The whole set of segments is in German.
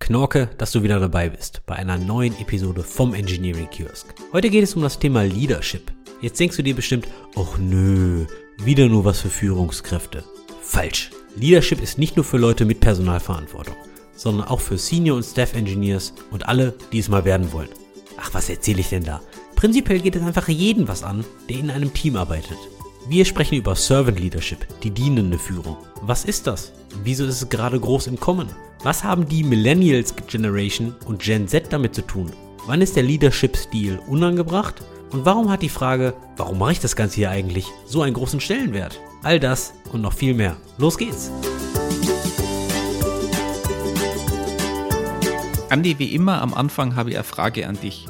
Knorke, dass du wieder dabei bist bei einer neuen Episode vom Engineering Kiosk. Heute geht es um das Thema Leadership. Jetzt denkst du dir bestimmt, ach nö, wieder nur was für Führungskräfte. Falsch. Leadership ist nicht nur für Leute mit Personalverantwortung, sondern auch für Senior und Staff Engineers und alle, die es mal werden wollen. Ach, was erzähle ich denn da? Prinzipiell geht es einfach jeden was an, der in einem Team arbeitet. Wir sprechen über Servant Leadership, die dienende Führung. Was ist das? Wieso ist es gerade groß im Kommen? Was haben die Millennials Generation und Gen Z damit zu tun? Wann ist der Leadership-Stil unangebracht? Und warum hat die Frage, warum mache ich das Ganze hier eigentlich, so einen großen Stellenwert? All das und noch viel mehr. Los geht's! Andi, wie immer am Anfang habe ich eine Frage an dich.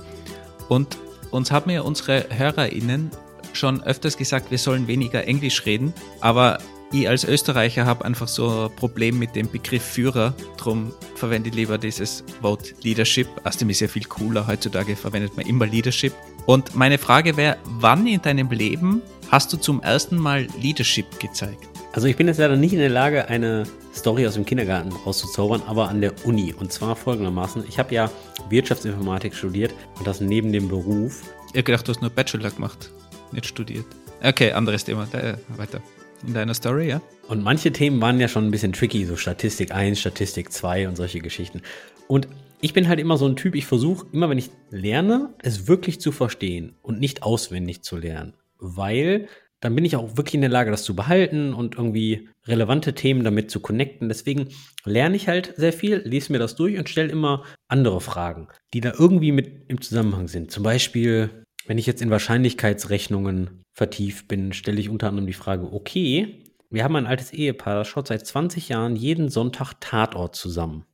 Und uns haben ja unsere HörerInnen schon öfters gesagt, wir sollen weniger Englisch reden, aber ich als Österreicher habe einfach so ein Problem mit dem Begriff Führer. Darum verwende ich lieber dieses Wort Leadership. Außerdem ist ja viel cooler. Heutzutage verwendet man immer Leadership. Und meine Frage wäre, wann in deinem Leben hast du zum ersten Mal Leadership gezeigt? Also ich bin jetzt leider nicht in der Lage, eine Story aus dem Kindergarten rauszuzaubern, aber an der Uni. Und zwar folgendermaßen. Ich habe ja Wirtschaftsinformatik studiert und das neben dem Beruf. Ich habe gedacht, du hast nur Bachelor gemacht, nicht studiert. Okay, anderes Thema. Äh, weiter in deiner Story, ja? Und manche Themen waren ja schon ein bisschen tricky, so Statistik 1, Statistik 2 und solche Geschichten. Und ich bin halt immer so ein Typ, ich versuche immer, wenn ich lerne, es wirklich zu verstehen und nicht auswendig zu lernen. Weil dann bin ich auch wirklich in der Lage, das zu behalten und irgendwie relevante Themen damit zu connecten. Deswegen lerne ich halt sehr viel, lese mir das durch und stelle immer andere Fragen, die da irgendwie mit im Zusammenhang sind. Zum Beispiel, wenn ich jetzt in Wahrscheinlichkeitsrechnungen vertieft bin, stelle ich unter anderem die Frage, okay, wir haben ein altes Ehepaar, das schaut seit 20 Jahren jeden Sonntag Tatort zusammen.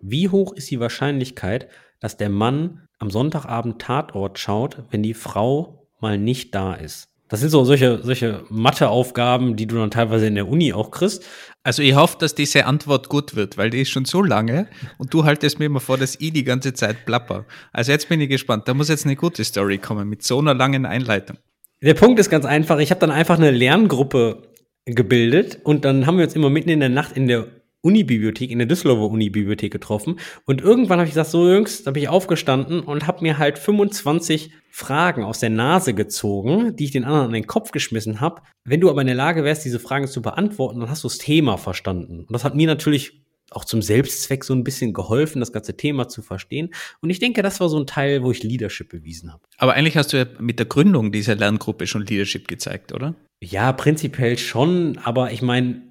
Wie hoch ist die Wahrscheinlichkeit, dass der Mann am Sonntagabend Tatort schaut, wenn die Frau mal nicht da ist? Das sind so solche, solche Matheaufgaben, die du dann teilweise in der Uni auch kriegst. Also ich hoffe, dass diese Antwort gut wird, weil die ist schon so lange und du haltest mir immer vor, dass ich die ganze Zeit plapper. Also jetzt bin ich gespannt. Da muss jetzt eine gute Story kommen mit so einer langen Einleitung. Der Punkt ist ganz einfach. Ich habe dann einfach eine Lerngruppe gebildet und dann haben wir uns immer mitten in der Nacht in der Unibibliothek, in der Düsseldorfer Unibibliothek getroffen. Und irgendwann habe ich gesagt, so Jungs, da bin ich aufgestanden und habe mir halt 25 Fragen aus der Nase gezogen, die ich den anderen an den Kopf geschmissen habe. Wenn du aber in der Lage wärst, diese Fragen zu beantworten, dann hast du das Thema verstanden. Und das hat mir natürlich auch zum Selbstzweck so ein bisschen geholfen, das ganze Thema zu verstehen. Und ich denke, das war so ein Teil, wo ich Leadership bewiesen habe. Aber eigentlich hast du ja mit der Gründung dieser Lerngruppe schon Leadership gezeigt, oder? Ja, prinzipiell schon, aber ich meine,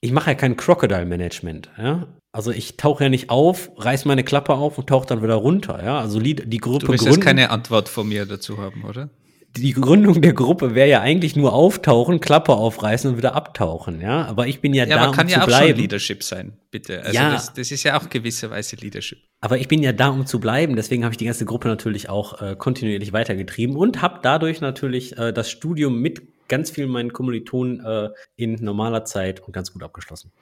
ich mache ja kein Crocodile-Management, ja. Also ich tauche ja nicht auf, reiß meine Klappe auf und tauche dann wieder runter, ja. Also die Gruppe Du willst jetzt keine Antwort von mir dazu haben, oder? die Gründung der Gruppe wäre ja eigentlich nur auftauchen, Klappe aufreißen und wieder abtauchen, ja. Aber ich bin ja, ja da, aber kann um ja zu auch bleiben. Schon Leadership sein, bitte. Also ja. das, das ist ja auch gewisserweise Leadership. Aber ich bin ja da, um zu bleiben. Deswegen habe ich die ganze Gruppe natürlich auch äh, kontinuierlich weitergetrieben und habe dadurch natürlich äh, das Studium mit ganz vielen meinen Kommilitonen äh, in normaler Zeit und ganz gut abgeschlossen.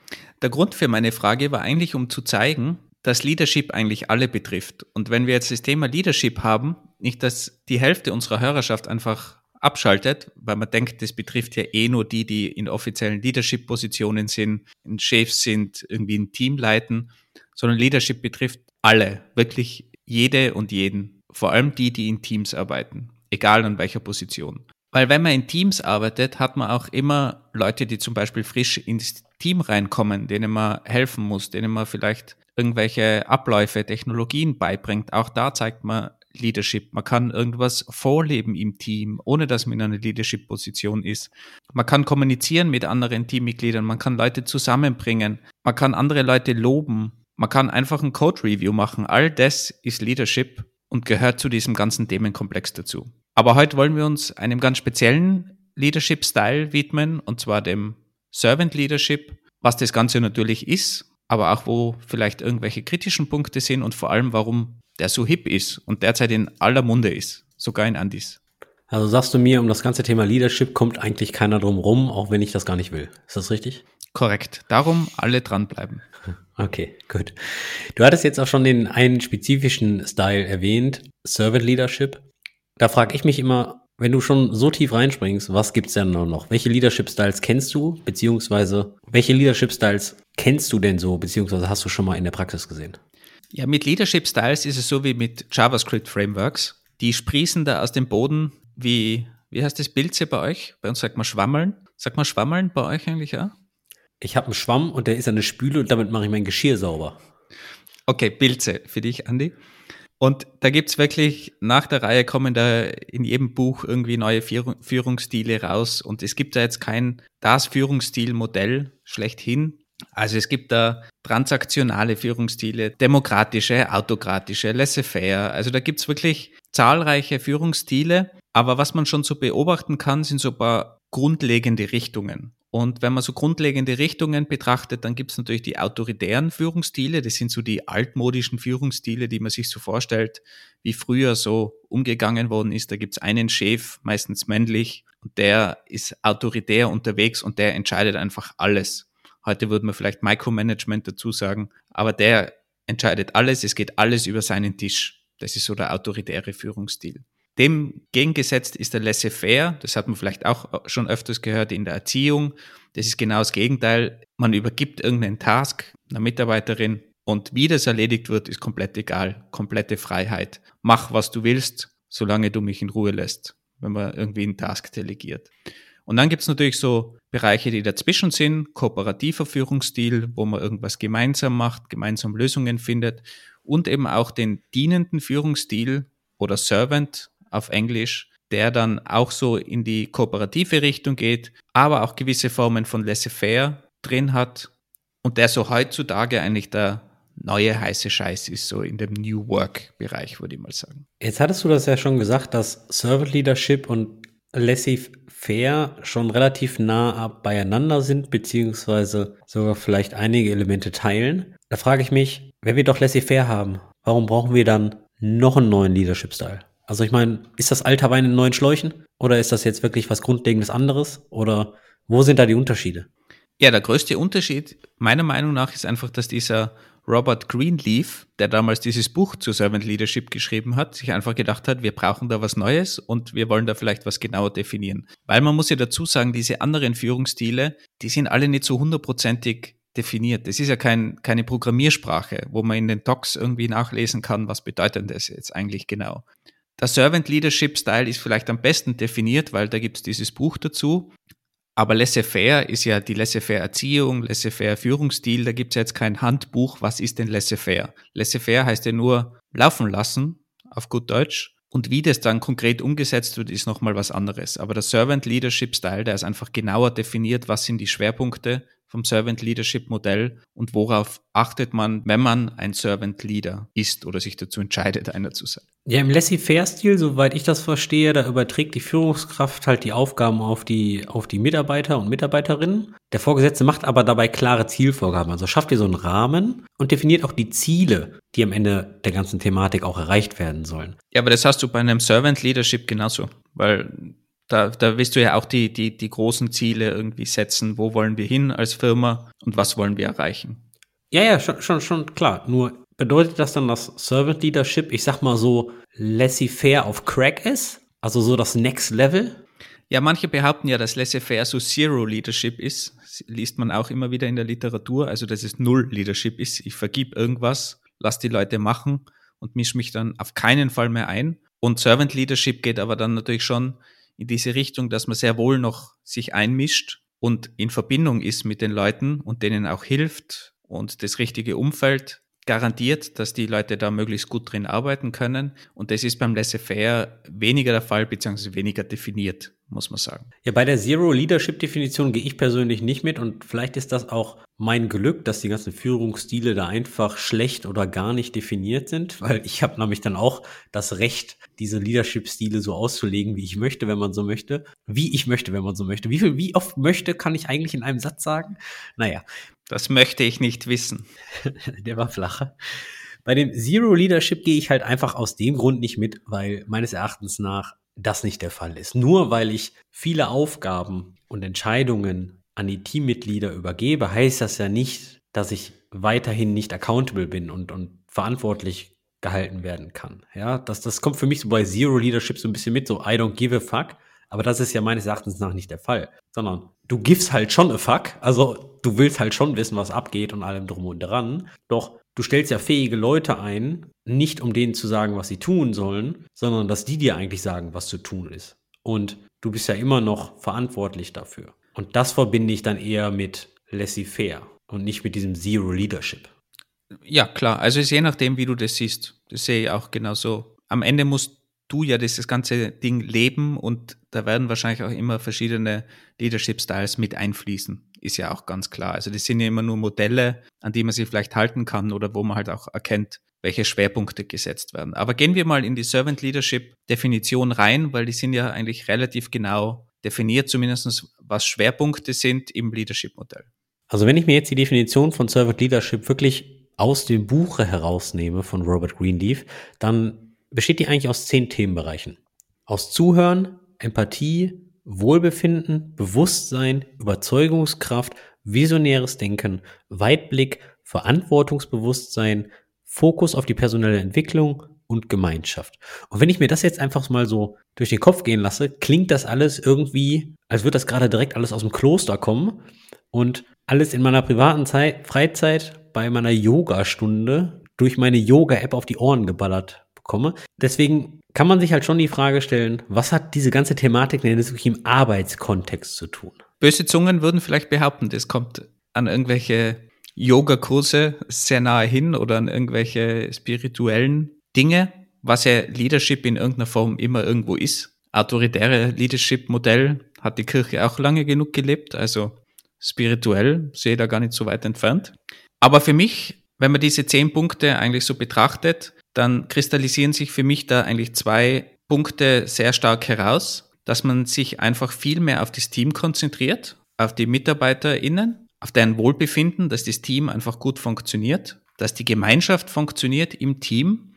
Der Grund für meine Frage war eigentlich, um zu zeigen, dass Leadership eigentlich alle betrifft. Und wenn wir jetzt das Thema Leadership haben, nicht, dass die Hälfte unserer Hörerschaft einfach abschaltet, weil man denkt, das betrifft ja eh nur die, die in offiziellen Leadership-Positionen sind, ein Chefs sind, irgendwie ein Team leiten, sondern Leadership betrifft alle, wirklich jede und jeden, vor allem die, die in Teams arbeiten, egal an welcher Position. Weil wenn man in Teams arbeitet, hat man auch immer Leute, die zum Beispiel frisch ins Team reinkommen, denen man helfen muss, denen man vielleicht irgendwelche Abläufe, Technologien beibringt. Auch da zeigt man Leadership. Man kann irgendwas vorleben im Team, ohne dass man in einer Leadership-Position ist. Man kann kommunizieren mit anderen Teammitgliedern, man kann Leute zusammenbringen, man kann andere Leute loben, man kann einfach ein Code-Review machen. All das ist Leadership und gehört zu diesem ganzen Themenkomplex dazu. Aber heute wollen wir uns einem ganz speziellen Leadership-Style widmen, und zwar dem Servant Leadership, was das Ganze natürlich ist, aber auch wo vielleicht irgendwelche kritischen Punkte sind und vor allem, warum der so hip ist und derzeit in aller Munde ist, sogar in Andis. Also sagst du mir, um das ganze Thema Leadership kommt eigentlich keiner drum rum, auch wenn ich das gar nicht will. Ist das richtig? Korrekt. Darum alle dranbleiben. Okay, gut. Du hattest jetzt auch schon den einen spezifischen Style erwähnt, Servant Leadership. Da frage ich mich immer, wenn du schon so tief reinspringst, was gibt's denn noch? Welche Leadership Styles kennst du, beziehungsweise welche Leadership Styles kennst du denn so, beziehungsweise hast du schon mal in der Praxis gesehen? Ja, mit Leadership Styles ist es so wie mit JavaScript Frameworks. Die sprießen da aus dem Boden wie, wie heißt das Pilze bei euch? Bei uns sagt man Schwammeln. Sagt man Schwammeln bei euch eigentlich auch? Ich habe einen Schwamm und der ist eine Spüle und damit mache ich mein Geschirr sauber. Okay, Pilze für dich, Andi. Und da gibt's wirklich, nach der Reihe kommen da in jedem Buch irgendwie neue Führungsstile raus. Und es gibt da jetzt kein das Führungsstilmodell schlechthin. Also es gibt da transaktionale Führungsstile, demokratische, autokratische, laissez-faire. Also da gibt's wirklich zahlreiche Führungsstile. Aber was man schon so beobachten kann, sind so ein paar grundlegende Richtungen. Und wenn man so grundlegende Richtungen betrachtet, dann gibt es natürlich die autoritären Führungsstile. Das sind so die altmodischen Führungsstile, die man sich so vorstellt, wie früher so umgegangen worden ist. Da gibt es einen Chef, meistens männlich, und der ist autoritär unterwegs und der entscheidet einfach alles. Heute würde man vielleicht Micromanagement dazu sagen, aber der entscheidet alles, es geht alles über seinen Tisch. Das ist so der autoritäre Führungsstil. Dem gegengesetzt ist der Laissez-faire, das hat man vielleicht auch schon öfters gehört in der Erziehung. Das ist genau das Gegenteil. Man übergibt irgendeinen Task einer Mitarbeiterin und wie das erledigt wird, ist komplett egal. Komplette Freiheit. Mach, was du willst, solange du mich in Ruhe lässt, wenn man irgendwie einen Task delegiert. Und dann gibt's natürlich so Bereiche, die dazwischen sind, kooperativer Führungsstil, wo man irgendwas gemeinsam macht, gemeinsam Lösungen findet und eben auch den dienenden Führungsstil oder Servant auf Englisch, der dann auch so in die kooperative Richtung geht, aber auch gewisse Formen von laissez-faire drin hat und der so heutzutage eigentlich der neue heiße Scheiß ist, so in dem New Work-Bereich, würde ich mal sagen. Jetzt hattest du das ja schon gesagt, dass Servant Leadership und Laissez-faire schon relativ nah beieinander sind, beziehungsweise sogar vielleicht einige Elemente teilen. Da frage ich mich, wenn wir doch Laissez-faire haben, warum brauchen wir dann noch einen neuen Leadership-Style? Also ich meine, ist das alter Wein in neuen Schläuchen? Oder ist das jetzt wirklich was Grundlegendes anderes? Oder wo sind da die Unterschiede? Ja, der größte Unterschied meiner Meinung nach ist einfach, dass dieser Robert Greenleaf, der damals dieses Buch zu Servant Leadership geschrieben hat, sich einfach gedacht hat, wir brauchen da was Neues und wir wollen da vielleicht was genauer definieren. Weil man muss ja dazu sagen, diese anderen Führungsstile, die sind alle nicht so hundertprozentig definiert. Das ist ja kein, keine Programmiersprache, wo man in den Docs irgendwie nachlesen kann, was bedeutet das jetzt eigentlich genau. Der Servant Leadership Style ist vielleicht am besten definiert, weil da gibt es dieses Buch dazu. Aber laissez-faire ist ja die laissez-faire Erziehung, laissez-faire Führungsstil. Da gibt es jetzt kein Handbuch, was ist denn laissez-faire. Laissez-faire heißt ja nur laufen lassen, auf gut Deutsch. Und wie das dann konkret umgesetzt wird, ist nochmal was anderes. Aber der Servant Leadership Style, der ist einfach genauer definiert, was sind die Schwerpunkte, vom Servant Leadership Modell und worauf achtet man, wenn man ein Servant Leader ist oder sich dazu entscheidet, einer zu sein? Ja, im Laissez-faire-Stil, soweit ich das verstehe, da überträgt die Führungskraft halt die Aufgaben auf die, auf die Mitarbeiter und Mitarbeiterinnen. Der Vorgesetzte macht aber dabei klare Zielvorgaben. Also schafft ihr so einen Rahmen und definiert auch die Ziele, die am Ende der ganzen Thematik auch erreicht werden sollen. Ja, aber das hast du bei einem Servant Leadership genauso, weil da, da willst du ja auch die, die, die großen Ziele irgendwie setzen. Wo wollen wir hin als Firma und was wollen wir erreichen? Ja, ja, schon, schon, schon klar. Nur bedeutet das dann, dass Servant Leadership, ich sag mal so, laissez-faire auf Crack ist? Also so das Next Level? Ja, manche behaupten ja, dass laissez-faire so Zero Leadership ist. Das liest man auch immer wieder in der Literatur. Also, dass es Null Leadership ist. Ich vergib irgendwas, lass die Leute machen und misch mich dann auf keinen Fall mehr ein. Und Servant Leadership geht aber dann natürlich schon in diese Richtung, dass man sehr wohl noch sich einmischt und in Verbindung ist mit den Leuten und denen auch hilft und das richtige Umfeld garantiert, dass die Leute da möglichst gut drin arbeiten können. Und das ist beim Laissez-faire weniger der Fall, beziehungsweise weniger definiert, muss man sagen. Ja, bei der Zero-Leadership-Definition gehe ich persönlich nicht mit und vielleicht ist das auch mein Glück, dass die ganzen Führungsstile da einfach schlecht oder gar nicht definiert sind, weil ich habe nämlich dann auch das Recht, diese Leadership-Stile so auszulegen, wie ich möchte, wenn man so möchte. Wie ich möchte, wenn man so möchte. Wie viel, wie oft möchte, kann ich eigentlich in einem Satz sagen? Naja, das möchte ich nicht wissen. Der war flacher. Bei dem Zero Leadership gehe ich halt einfach aus dem Grund nicht mit, weil meines Erachtens nach das nicht der Fall ist. Nur weil ich viele Aufgaben und Entscheidungen an die Teammitglieder übergebe, heißt das ja nicht, dass ich weiterhin nicht accountable bin und, und verantwortlich gehalten werden kann. Ja, das, das kommt für mich so bei Zero Leadership so ein bisschen mit, so I don't give a fuck. Aber das ist ja meines Erachtens nach nicht der Fall, sondern du gibst halt schon a fuck. Also du willst halt schon wissen, was abgeht und allem drum und dran. Doch du stellst ja fähige Leute ein, nicht um denen zu sagen, was sie tun sollen, sondern dass die dir eigentlich sagen, was zu tun ist. Und du bist ja immer noch verantwortlich dafür. Und das verbinde ich dann eher mit laissez-faire und nicht mit diesem Zero Leadership. Ja, klar. Also es ist je nachdem, wie du das siehst. Das sehe ich auch genauso. Am Ende musst du ja das ganze Ding leben und da werden wahrscheinlich auch immer verschiedene Leadership-Styles mit einfließen. Ist ja auch ganz klar. Also das sind ja immer nur Modelle, an die man sich vielleicht halten kann oder wo man halt auch erkennt, welche Schwerpunkte gesetzt werden. Aber gehen wir mal in die Servant Leadership Definition rein, weil die sind ja eigentlich relativ genau definiert, zumindest was Schwerpunkte sind im Leadership Modell. Also wenn ich mir jetzt die Definition von Servant Leadership wirklich aus dem Buche herausnehme von Robert Greenleaf, dann besteht die eigentlich aus zehn Themenbereichen. Aus Zuhören, Empathie, Wohlbefinden, Bewusstsein, Überzeugungskraft, visionäres Denken, Weitblick, Verantwortungsbewusstsein, Fokus auf die personelle Entwicklung und Gemeinschaft. Und wenn ich mir das jetzt einfach mal so durch den Kopf gehen lasse, klingt das alles irgendwie, als würde das gerade direkt alles aus dem Kloster kommen und alles in meiner privaten Zeit, Freizeit bei meiner Yoga-Stunde durch meine Yoga-App auf die Ohren geballert bekomme. Deswegen kann man sich halt schon die Frage stellen, was hat diese ganze Thematik denn jetzt wirklich im Arbeitskontext zu tun? Böse Zungen würden vielleicht behaupten, das kommt an irgendwelche Yoga-Kurse sehr nahe hin oder an irgendwelche spirituellen Dinge, was ja Leadership in irgendeiner Form immer irgendwo ist. Autoritäre Leadership-Modell hat die Kirche auch lange genug gelebt, also spirituell sehe ich da gar nicht so weit entfernt. Aber für mich, wenn man diese zehn Punkte eigentlich so betrachtet, dann kristallisieren sich für mich da eigentlich zwei Punkte sehr stark heraus, dass man sich einfach viel mehr auf das Team konzentriert, auf die MitarbeiterInnen, auf deren Wohlbefinden, dass das Team einfach gut funktioniert, dass die Gemeinschaft funktioniert im Team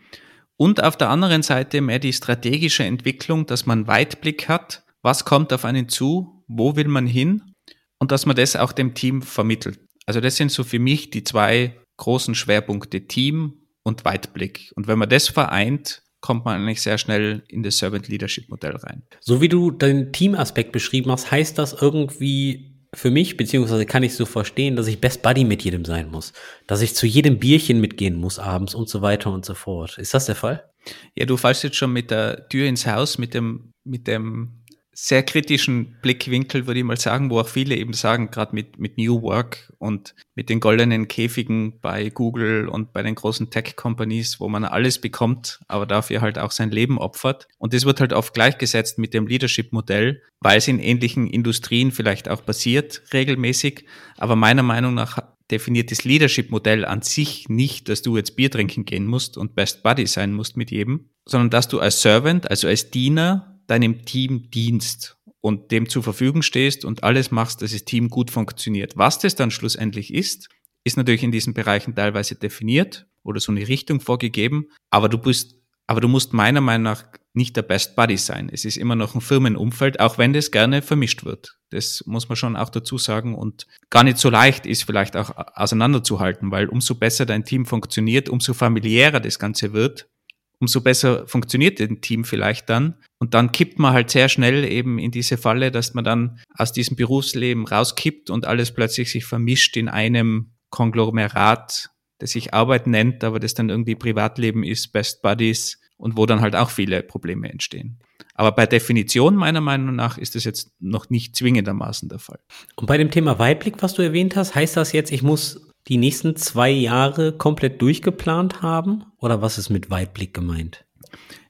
und auf der anderen Seite mehr die strategische Entwicklung, dass man Weitblick hat, was kommt auf einen zu, wo will man hin und dass man das auch dem Team vermittelt. Also das sind so für mich die zwei großen Schwerpunkte Team und Weitblick. Und wenn man das vereint, kommt man eigentlich sehr schnell in das Servant Leadership Modell rein. So wie du den Teamaspekt beschrieben hast, heißt das irgendwie für mich, beziehungsweise kann ich so verstehen, dass ich Best Buddy mit jedem sein muss, dass ich zu jedem Bierchen mitgehen muss abends und so weiter und so fort. Ist das der Fall? Ja, du fallst jetzt schon mit der Tür ins Haus, mit dem, mit dem sehr kritischen Blickwinkel, würde ich mal sagen, wo auch viele eben sagen, gerade mit, mit New Work und mit den goldenen Käfigen bei Google und bei den großen Tech-Companies, wo man alles bekommt, aber dafür halt auch sein Leben opfert. Und das wird halt oft gleichgesetzt mit dem Leadership-Modell, weil es in ähnlichen Industrien vielleicht auch passiert, regelmäßig. Aber meiner Meinung nach definiert das Leadership-Modell an sich nicht, dass du jetzt Bier trinken gehen musst und Best Buddy sein musst mit jedem, sondern dass du als Servant, also als Diener, deinem Team dienst und dem zur Verfügung stehst und alles machst, dass das Team gut funktioniert. Was das dann schlussendlich ist, ist natürlich in diesen Bereichen teilweise definiert oder so eine Richtung vorgegeben, aber du bist, aber du musst meiner Meinung nach nicht der Best Buddy sein. Es ist immer noch ein Firmenumfeld, auch wenn das gerne vermischt wird. Das muss man schon auch dazu sagen und gar nicht so leicht ist vielleicht auch auseinanderzuhalten, weil umso besser dein Team funktioniert, umso familiärer das Ganze wird, umso besser funktioniert ein Team vielleicht dann. Und dann kippt man halt sehr schnell eben in diese Falle, dass man dann aus diesem Berufsleben rauskippt und alles plötzlich sich vermischt in einem Konglomerat, das sich Arbeit nennt, aber das dann irgendwie Privatleben ist, Best Buddies und wo dann halt auch viele Probleme entstehen. Aber bei Definition meiner Meinung nach ist das jetzt noch nicht zwingendermaßen der Fall. Und bei dem Thema Weitblick, was du erwähnt hast, heißt das jetzt, ich muss die nächsten zwei Jahre komplett durchgeplant haben? Oder was ist mit Weitblick gemeint?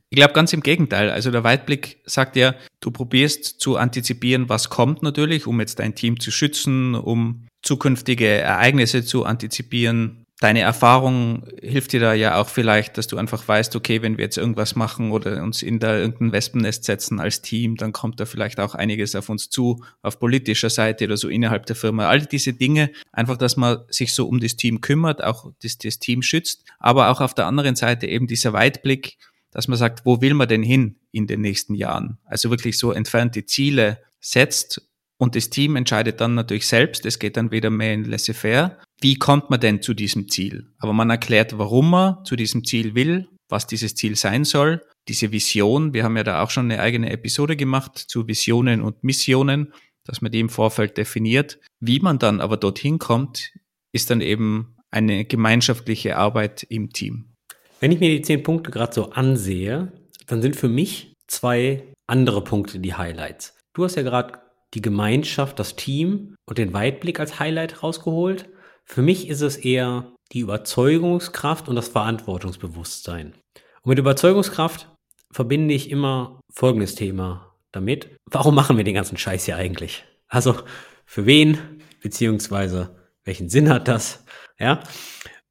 Ich glaube ganz im Gegenteil. Also der Weitblick sagt ja, du probierst zu antizipieren, was kommt natürlich, um jetzt dein Team zu schützen, um zukünftige Ereignisse zu antizipieren, deine Erfahrung hilft dir da ja auch vielleicht, dass du einfach weißt, okay, wenn wir jetzt irgendwas machen oder uns in da irgendein Wespennest setzen als Team, dann kommt da vielleicht auch einiges auf uns zu, auf politischer Seite oder so innerhalb der Firma. All diese Dinge, einfach, dass man sich so um das Team kümmert, auch das, das Team schützt, aber auch auf der anderen Seite eben dieser Weitblick, dass man sagt, wo will man denn hin in den nächsten Jahren? Also wirklich so entfernte Ziele setzt und das Team entscheidet dann natürlich selbst, es geht dann wieder mehr in laissez-faire. Wie kommt man denn zu diesem Ziel? Aber man erklärt, warum man zu diesem Ziel will, was dieses Ziel sein soll, diese Vision. Wir haben ja da auch schon eine eigene Episode gemacht zu Visionen und Missionen, dass man die im Vorfeld definiert. Wie man dann aber dorthin kommt, ist dann eben eine gemeinschaftliche Arbeit im Team. Wenn ich mir die zehn Punkte gerade so ansehe, dann sind für mich zwei andere Punkte die Highlights. Du hast ja gerade die Gemeinschaft, das Team und den Weitblick als Highlight rausgeholt. Für mich ist es eher die Überzeugungskraft und das Verantwortungsbewusstsein. Und mit Überzeugungskraft verbinde ich immer folgendes Thema damit. Warum machen wir den ganzen Scheiß hier eigentlich? Also für wen, beziehungsweise welchen Sinn hat das? Ja.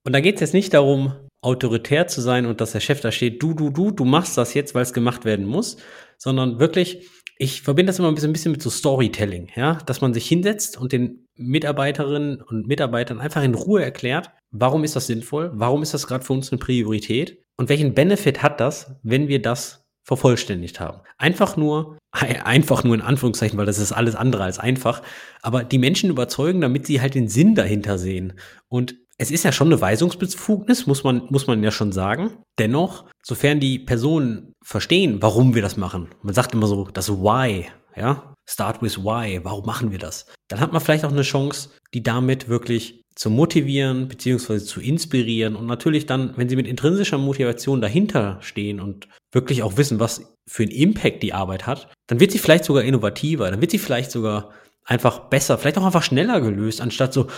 Und da geht es jetzt nicht darum, autoritär zu sein und dass der Chef da steht, du, du, du, du machst das jetzt, weil es gemacht werden muss, sondern wirklich, ich verbinde das immer ein bisschen, mit so Storytelling, ja, dass man sich hinsetzt und den Mitarbeiterinnen und Mitarbeitern einfach in Ruhe erklärt, warum ist das sinnvoll, warum ist das gerade für uns eine Priorität und welchen Benefit hat das, wenn wir das vervollständigt haben. Einfach nur, einfach nur in Anführungszeichen, weil das ist alles andere als einfach, aber die Menschen überzeugen, damit sie halt den Sinn dahinter sehen. Und es ist ja schon eine Weisungsbefugnis, muss man, muss man ja schon sagen. Dennoch, sofern die Personen verstehen, warum wir das machen, man sagt immer so, das Why, ja, start with Why, warum machen wir das? Dann hat man vielleicht auch eine Chance, die damit wirklich zu motivieren beziehungsweise zu inspirieren und natürlich dann, wenn sie mit intrinsischer Motivation dahinter stehen und wirklich auch wissen, was für einen Impact die Arbeit hat, dann wird sie vielleicht sogar innovativer, dann wird sie vielleicht sogar einfach besser, vielleicht auch einfach schneller gelöst, anstatt so,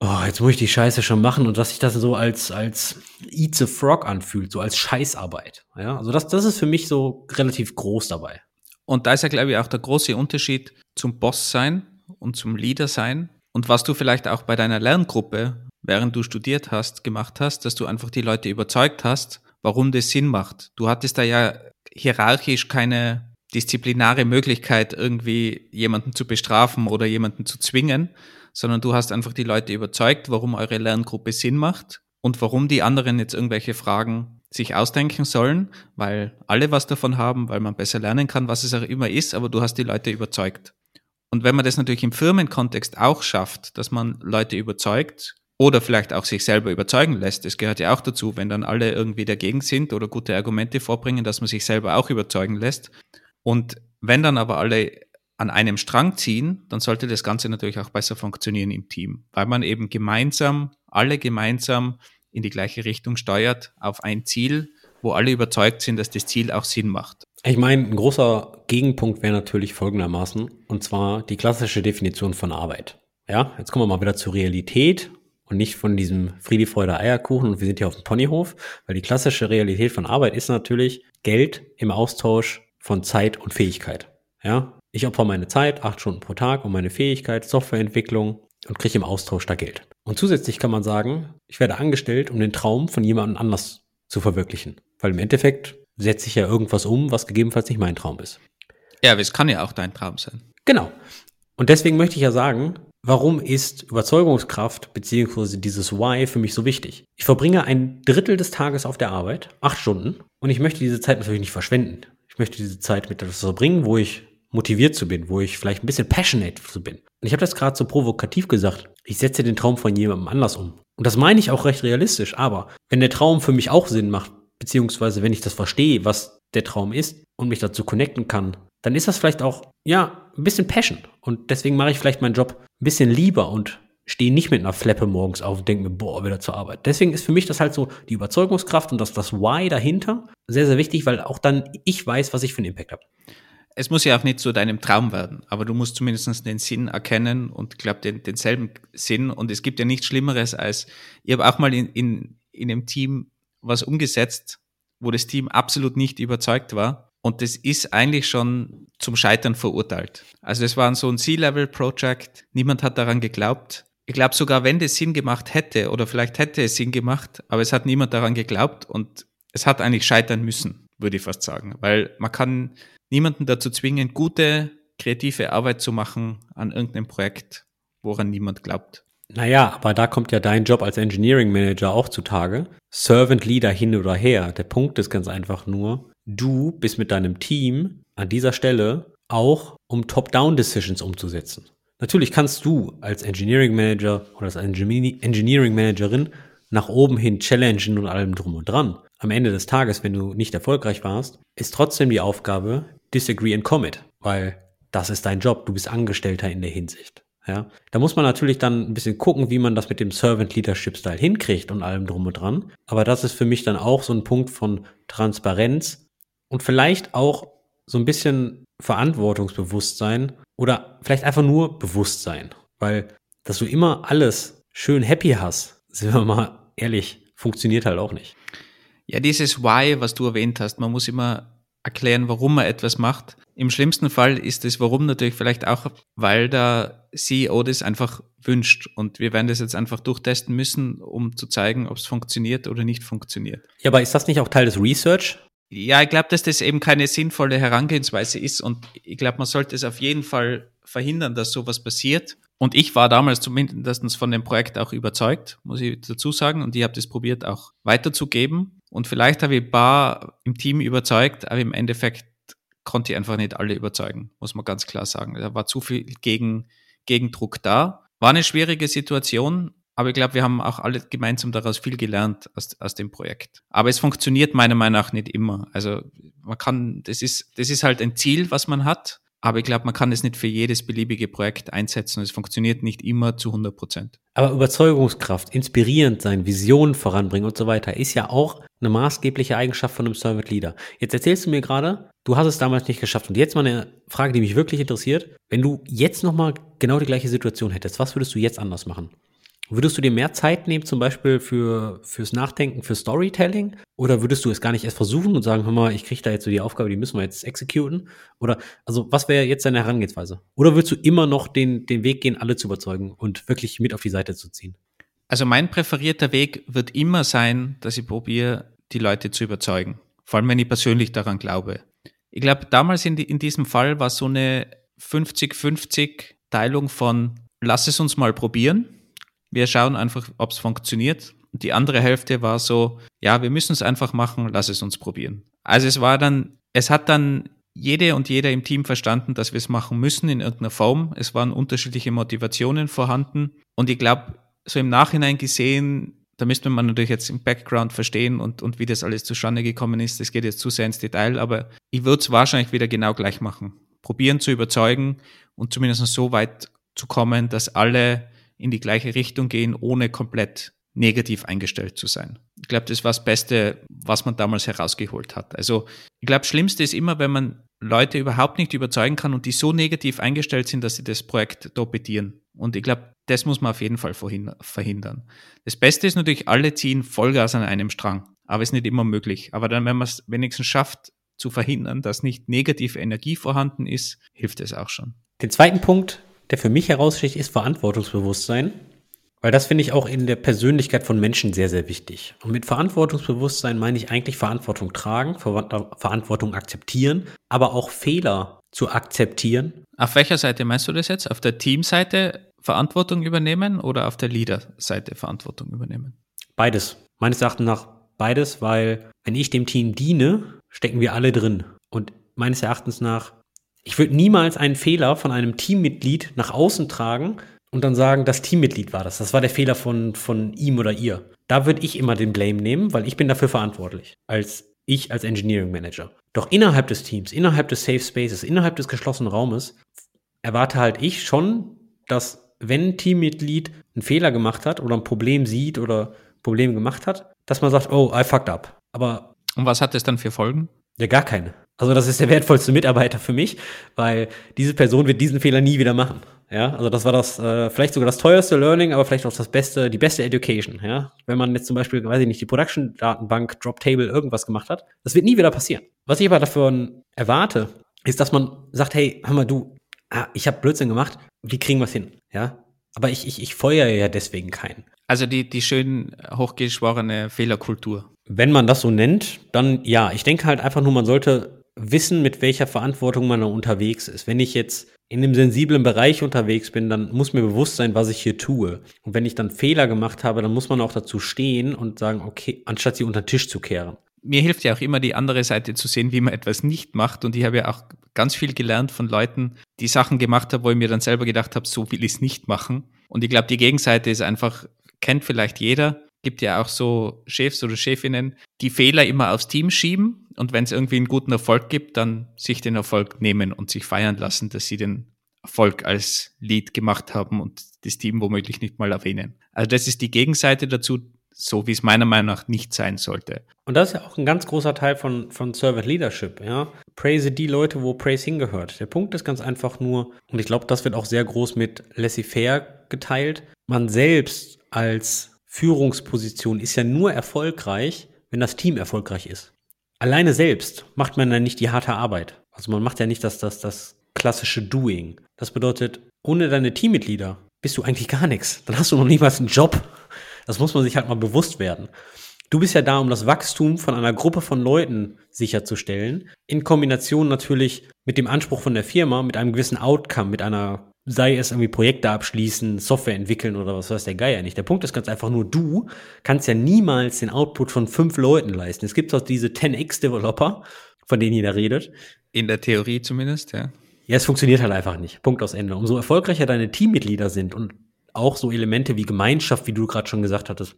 oh, jetzt muss ich die Scheiße schon machen und dass sich das so als, als Eat the Frog anfühlt, so als Scheißarbeit. Ja, also das, das ist für mich so relativ groß dabei. Und da ist ja, glaube ich, auch der große Unterschied zum Boss sein und zum Leader sein. Und was du vielleicht auch bei deiner Lerngruppe, während du studiert hast, gemacht hast, dass du einfach die Leute überzeugt hast, warum das Sinn macht. Du hattest da ja hierarchisch keine disziplinare Möglichkeit, irgendwie jemanden zu bestrafen oder jemanden zu zwingen, sondern du hast einfach die Leute überzeugt, warum eure Lerngruppe Sinn macht und warum die anderen jetzt irgendwelche Fragen sich ausdenken sollen, weil alle was davon haben, weil man besser lernen kann, was es auch immer ist, aber du hast die Leute überzeugt. Und wenn man das natürlich im Firmenkontext auch schafft, dass man Leute überzeugt oder vielleicht auch sich selber überzeugen lässt, das gehört ja auch dazu, wenn dann alle irgendwie dagegen sind oder gute Argumente vorbringen, dass man sich selber auch überzeugen lässt. Und wenn dann aber alle an einem Strang ziehen, dann sollte das Ganze natürlich auch besser funktionieren im Team, weil man eben gemeinsam, alle gemeinsam in die gleiche Richtung steuert auf ein Ziel, wo alle überzeugt sind, dass das Ziel auch Sinn macht. Ich meine, ein großer Gegenpunkt wäre natürlich folgendermaßen, und zwar die klassische Definition von Arbeit. Ja, jetzt kommen wir mal wieder zur Realität und nicht von diesem Friede, Freude, Eierkuchen und wir sind hier auf dem Ponyhof, weil die klassische Realität von Arbeit ist natürlich Geld im Austausch von Zeit und Fähigkeit. Ja, ich opfer meine Zeit, acht Stunden pro Tag und meine Fähigkeit, Softwareentwicklung und kriege im Austausch da Geld. Und zusätzlich kann man sagen, ich werde angestellt, um den Traum von jemandem anders zu verwirklichen. Weil im Endeffekt setze ich ja irgendwas um, was gegebenenfalls nicht mein Traum ist. Ja, aber es kann ja auch dein Traum sein. Genau. Und deswegen möchte ich ja sagen, warum ist Überzeugungskraft beziehungsweise dieses Why für mich so wichtig? Ich verbringe ein Drittel des Tages auf der Arbeit, acht Stunden, und ich möchte diese Zeit natürlich nicht verschwenden. Ich möchte diese Zeit mit etwas verbringen, wo ich motiviert zu bin, wo ich vielleicht ein bisschen passionate zu bin. Und ich habe das gerade so provokativ gesagt. Ich setze den Traum von jemandem anders um. Und das meine ich auch recht realistisch. Aber wenn der Traum für mich auch Sinn macht, beziehungsweise wenn ich das verstehe, was der Traum ist und mich dazu connecten kann, dann ist das vielleicht auch, ja, ein bisschen Passion. Und deswegen mache ich vielleicht meinen Job ein bisschen lieber und stehe nicht mit einer Fleppe morgens auf und denke mir, boah, wieder zur Arbeit. Deswegen ist für mich das halt so die Überzeugungskraft und das, das Why dahinter sehr, sehr wichtig, weil auch dann ich weiß, was ich für einen Impact habe es muss ja auch nicht zu deinem Traum werden, aber du musst zumindest den Sinn erkennen und ich glaube den, denselben Sinn. Und es gibt ja nichts Schlimmeres als, ich habe auch mal in, in, in einem Team was umgesetzt, wo das Team absolut nicht überzeugt war. Und das ist eigentlich schon zum Scheitern verurteilt. Also es war so ein C-Level-Project, niemand hat daran geglaubt. Ich glaube sogar, wenn das Sinn gemacht hätte, oder vielleicht hätte es Sinn gemacht, aber es hat niemand daran geglaubt und es hat eigentlich scheitern müssen, würde ich fast sagen. Weil man kann niemanden dazu zwingen, gute, kreative Arbeit zu machen an irgendeinem Projekt, woran niemand glaubt. Naja, aber da kommt ja dein Job als Engineering Manager auch zutage. Servant Leader hin oder her. Der Punkt ist ganz einfach nur, du bist mit deinem Team an dieser Stelle auch, um Top-Down-Decisions umzusetzen. Natürlich kannst du als Engineering Manager oder als Engineering Managerin nach oben hin challengen und allem drum und dran. Am Ende des Tages, wenn du nicht erfolgreich warst, ist trotzdem die Aufgabe, disagree and commit, weil das ist dein Job. Du bist Angestellter in der Hinsicht. Ja, da muss man natürlich dann ein bisschen gucken, wie man das mit dem Servant Leadership Style hinkriegt und allem drum und dran. Aber das ist für mich dann auch so ein Punkt von Transparenz und vielleicht auch so ein bisschen Verantwortungsbewusstsein oder vielleicht einfach nur Bewusstsein, weil dass du immer alles schön happy hast, sind wir mal ehrlich, funktioniert halt auch nicht. Ja, dieses Why, was du erwähnt hast, man muss immer erklären, warum man etwas macht. Im schlimmsten Fall ist das Warum natürlich vielleicht auch, weil der CEO das einfach wünscht. Und wir werden das jetzt einfach durchtesten müssen, um zu zeigen, ob es funktioniert oder nicht funktioniert. Ja, aber ist das nicht auch Teil des Research? Ja, ich glaube, dass das eben keine sinnvolle Herangehensweise ist. Und ich glaube, man sollte es auf jeden Fall verhindern, dass sowas passiert. Und ich war damals zumindest von dem Projekt auch überzeugt, muss ich dazu sagen. Und ich habe das probiert auch weiterzugeben. Und vielleicht habe ich ein paar im Team überzeugt, aber im Endeffekt konnte ich einfach nicht alle überzeugen, muss man ganz klar sagen. Da war zu viel Gegen, Gegendruck da. War eine schwierige Situation, aber ich glaube, wir haben auch alle gemeinsam daraus viel gelernt aus, aus dem Projekt. Aber es funktioniert meiner Meinung nach nicht immer. Also man kann, das ist, das ist halt ein Ziel, was man hat. Aber ich glaube, man kann es nicht für jedes beliebige Projekt einsetzen. Es funktioniert nicht immer zu 100 Prozent. Aber Überzeugungskraft, inspirierend sein, Visionen voranbringen und so weiter ist ja auch eine maßgebliche Eigenschaft von einem Servant Leader. Jetzt erzählst du mir gerade, du hast es damals nicht geschafft. Und jetzt mal eine Frage, die mich wirklich interessiert. Wenn du jetzt nochmal genau die gleiche Situation hättest, was würdest du jetzt anders machen? Würdest du dir mehr Zeit nehmen, zum Beispiel für, fürs Nachdenken, für Storytelling? Oder würdest du es gar nicht erst versuchen und sagen, hör mal, ich kriege da jetzt so die Aufgabe, die müssen wir jetzt exekuten? Oder, also, was wäre jetzt deine Herangehensweise? Oder würdest du immer noch den, den Weg gehen, alle zu überzeugen und wirklich mit auf die Seite zu ziehen? Also, mein präferierter Weg wird immer sein, dass ich probiere, die Leute zu überzeugen. Vor allem, wenn ich persönlich daran glaube. Ich glaube, damals in, die, in diesem Fall war so eine 50-50 Teilung von, lass es uns mal probieren wir schauen einfach, ob es funktioniert. Und die andere Hälfte war so, ja, wir müssen es einfach machen, lass es uns probieren. Also es war dann, es hat dann jede und jeder im Team verstanden, dass wir es machen müssen in irgendeiner Form. Es waren unterschiedliche Motivationen vorhanden. Und ich glaube, so im Nachhinein gesehen, da müsste man natürlich jetzt im Background verstehen und, und wie das alles zustande gekommen ist. Das geht jetzt zu sehr ins Detail, aber ich würde es wahrscheinlich wieder genau gleich machen. Probieren zu überzeugen und zumindest so weit zu kommen, dass alle in die gleiche Richtung gehen, ohne komplett negativ eingestellt zu sein. Ich glaube, das war das Beste, was man damals herausgeholt hat. Also ich glaube, Schlimmste ist immer, wenn man Leute überhaupt nicht überzeugen kann und die so negativ eingestellt sind, dass sie das Projekt torpedieren. Und ich glaube, das muss man auf jeden Fall verhindern. Das Beste ist natürlich, alle ziehen Vollgas an einem Strang. Aber es ist nicht immer möglich. Aber dann, wenn man es wenigstens schafft, zu verhindern, dass nicht negative Energie vorhanden ist, hilft es auch schon. Den zweiten Punkt, der für mich heraussticht, ist Verantwortungsbewusstsein. Weil das finde ich auch in der Persönlichkeit von Menschen sehr, sehr wichtig. Und mit Verantwortungsbewusstsein meine ich eigentlich Verantwortung tragen, Verantwortung akzeptieren, aber auch Fehler zu akzeptieren. Auf welcher Seite meinst du das jetzt? Auf der Teamseite Verantwortung übernehmen oder auf der Leader-Seite Verantwortung übernehmen? Beides. Meines Erachtens nach beides, weil wenn ich dem Team diene, stecken wir alle drin. Und meines Erachtens nach ich würde niemals einen Fehler von einem Teammitglied nach außen tragen und dann sagen, das Teammitglied war das. Das war der Fehler von, von ihm oder ihr. Da würde ich immer den Blame nehmen, weil ich bin dafür verantwortlich. Als ich als Engineering Manager. Doch innerhalb des Teams, innerhalb des Safe Spaces, innerhalb des geschlossenen Raumes erwarte halt ich schon, dass wenn ein Teammitglied einen Fehler gemacht hat oder ein Problem sieht oder Probleme gemacht hat, dass man sagt, oh, I fucked up. Aber. Und was hat das dann für Folgen? Ja, gar keine. Also das ist der wertvollste Mitarbeiter für mich, weil diese Person wird diesen Fehler nie wieder machen. Ja, also das war das äh, vielleicht sogar das teuerste Learning, aber vielleicht auch das beste, die beste Education. Ja, wenn man jetzt zum Beispiel, weiß ich nicht, die Production-Datenbank, Drop-Table, irgendwas gemacht hat, das wird nie wieder passieren. Was ich aber davon erwarte, ist, dass man sagt, hey, hör mal, du, ah, ich habe Blödsinn gemacht, wie kriegen wir es hin? Ja, aber ich, ich, ich feuere ja deswegen keinen. Also die, die schön hochgeschworene Fehlerkultur. Wenn man das so nennt, dann ja. Ich denke halt einfach nur, man sollte wissen, mit welcher Verantwortung man unterwegs ist. Wenn ich jetzt in einem sensiblen Bereich unterwegs bin, dann muss mir bewusst sein, was ich hier tue. Und wenn ich dann Fehler gemacht habe, dann muss man auch dazu stehen und sagen, okay, anstatt sie unter den Tisch zu kehren. Mir hilft ja auch immer die andere Seite zu sehen, wie man etwas nicht macht. Und ich habe ja auch ganz viel gelernt von Leuten, die Sachen gemacht haben, wo ich mir dann selber gedacht habe, so will ich es nicht machen. Und ich glaube, die Gegenseite ist einfach, kennt vielleicht jeder, gibt ja auch so Chefs oder Chefinnen, die Fehler immer aufs Team schieben und wenn es irgendwie einen guten Erfolg gibt, dann sich den Erfolg nehmen und sich feiern lassen, dass sie den Erfolg als Lead gemacht haben und das Team womöglich nicht mal erwähnen. Also das ist die Gegenseite dazu, so wie es meiner Meinung nach nicht sein sollte. Und das ist ja auch ein ganz großer Teil von, von Servant Leadership, ja. Praise die Leute, wo Praise hingehört. Der Punkt ist ganz einfach nur, und ich glaube, das wird auch sehr groß mit laissez-faire geteilt. Man selbst als Führungsposition ist ja nur erfolgreich, wenn das Team erfolgreich ist. Alleine selbst macht man dann nicht die harte Arbeit. Also man macht ja nicht das, das, das klassische Doing. Das bedeutet, ohne deine Teammitglieder bist du eigentlich gar nichts. Dann hast du noch niemals einen Job. Das muss man sich halt mal bewusst werden. Du bist ja da, um das Wachstum von einer Gruppe von Leuten sicherzustellen, in Kombination natürlich mit dem Anspruch von der Firma, mit einem gewissen Outcome, mit einer, sei es irgendwie Projekte abschließen, Software entwickeln oder was weiß der Geier nicht. Der Punkt ist ganz einfach nur, du kannst ja niemals den Output von fünf Leuten leisten. Es gibt auch diese 10x-Developer, von denen jeder redet. In der Theorie zumindest, ja. Ja, es funktioniert halt einfach nicht. Punkt aus Ende. Umso erfolgreicher deine Teammitglieder sind und auch so Elemente wie Gemeinschaft, wie du gerade schon gesagt hattest,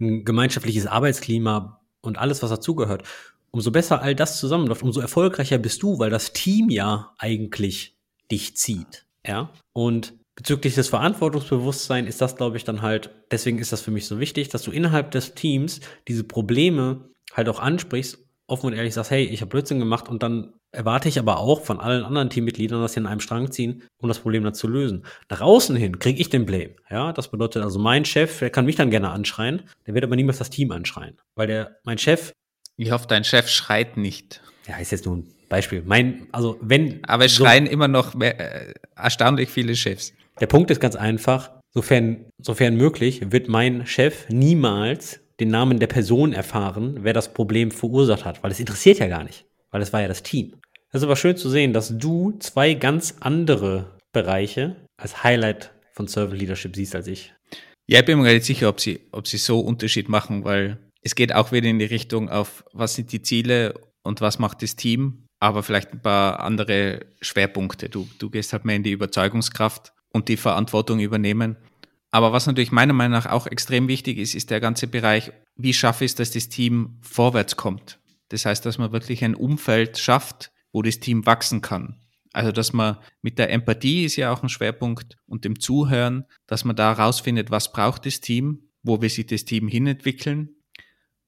ein gemeinschaftliches Arbeitsklima und alles, was dazugehört, umso besser all das zusammenläuft, umso erfolgreicher bist du, weil das Team ja eigentlich dich zieht. Ja. Und bezüglich des Verantwortungsbewusstseins ist das, glaube ich, dann halt, deswegen ist das für mich so wichtig, dass du innerhalb des Teams diese Probleme halt auch ansprichst, offen und ehrlich sagst, hey, ich habe Blödsinn gemacht und dann erwarte ich aber auch von allen anderen Teammitgliedern, dass sie in einem Strang ziehen, um das Problem dann zu lösen. Nach außen hin kriege ich den Blame. Ja, das bedeutet also, mein Chef, der kann mich dann gerne anschreien, der wird aber niemals das Team anschreien. Weil der, mein Chef. Ich hoffe, dein Chef schreit nicht. Ja, ist jetzt nur ein Beispiel. Mein, also wenn. Aber es so, schreien immer noch mehr, äh, erstaunlich viele Chefs. Der Punkt ist ganz einfach. Sofern, sofern möglich, wird mein Chef niemals den Namen der Person erfahren, wer das Problem verursacht hat, weil es interessiert ja gar nicht, weil es war ja das Team. Es ist aber schön zu sehen, dass du zwei ganz andere Bereiche als Highlight von Servant Leadership siehst als ich. Ja, ich bin mir gar nicht sicher, ob sie, ob sie so Unterschied machen, weil es geht auch wieder in die Richtung auf, was sind die Ziele und was macht das Team, aber vielleicht ein paar andere Schwerpunkte. Du, du gehst halt mehr in die Überzeugungskraft und die Verantwortung übernehmen. Aber was natürlich meiner Meinung nach auch extrem wichtig ist, ist der ganze Bereich, wie schaffe ich es, dass das Team vorwärts kommt. Das heißt, dass man wirklich ein Umfeld schafft, wo das Team wachsen kann. Also, dass man mit der Empathie ist ja auch ein Schwerpunkt und dem Zuhören, dass man da rausfindet, was braucht das Team, wo will sich das Team hinentwickeln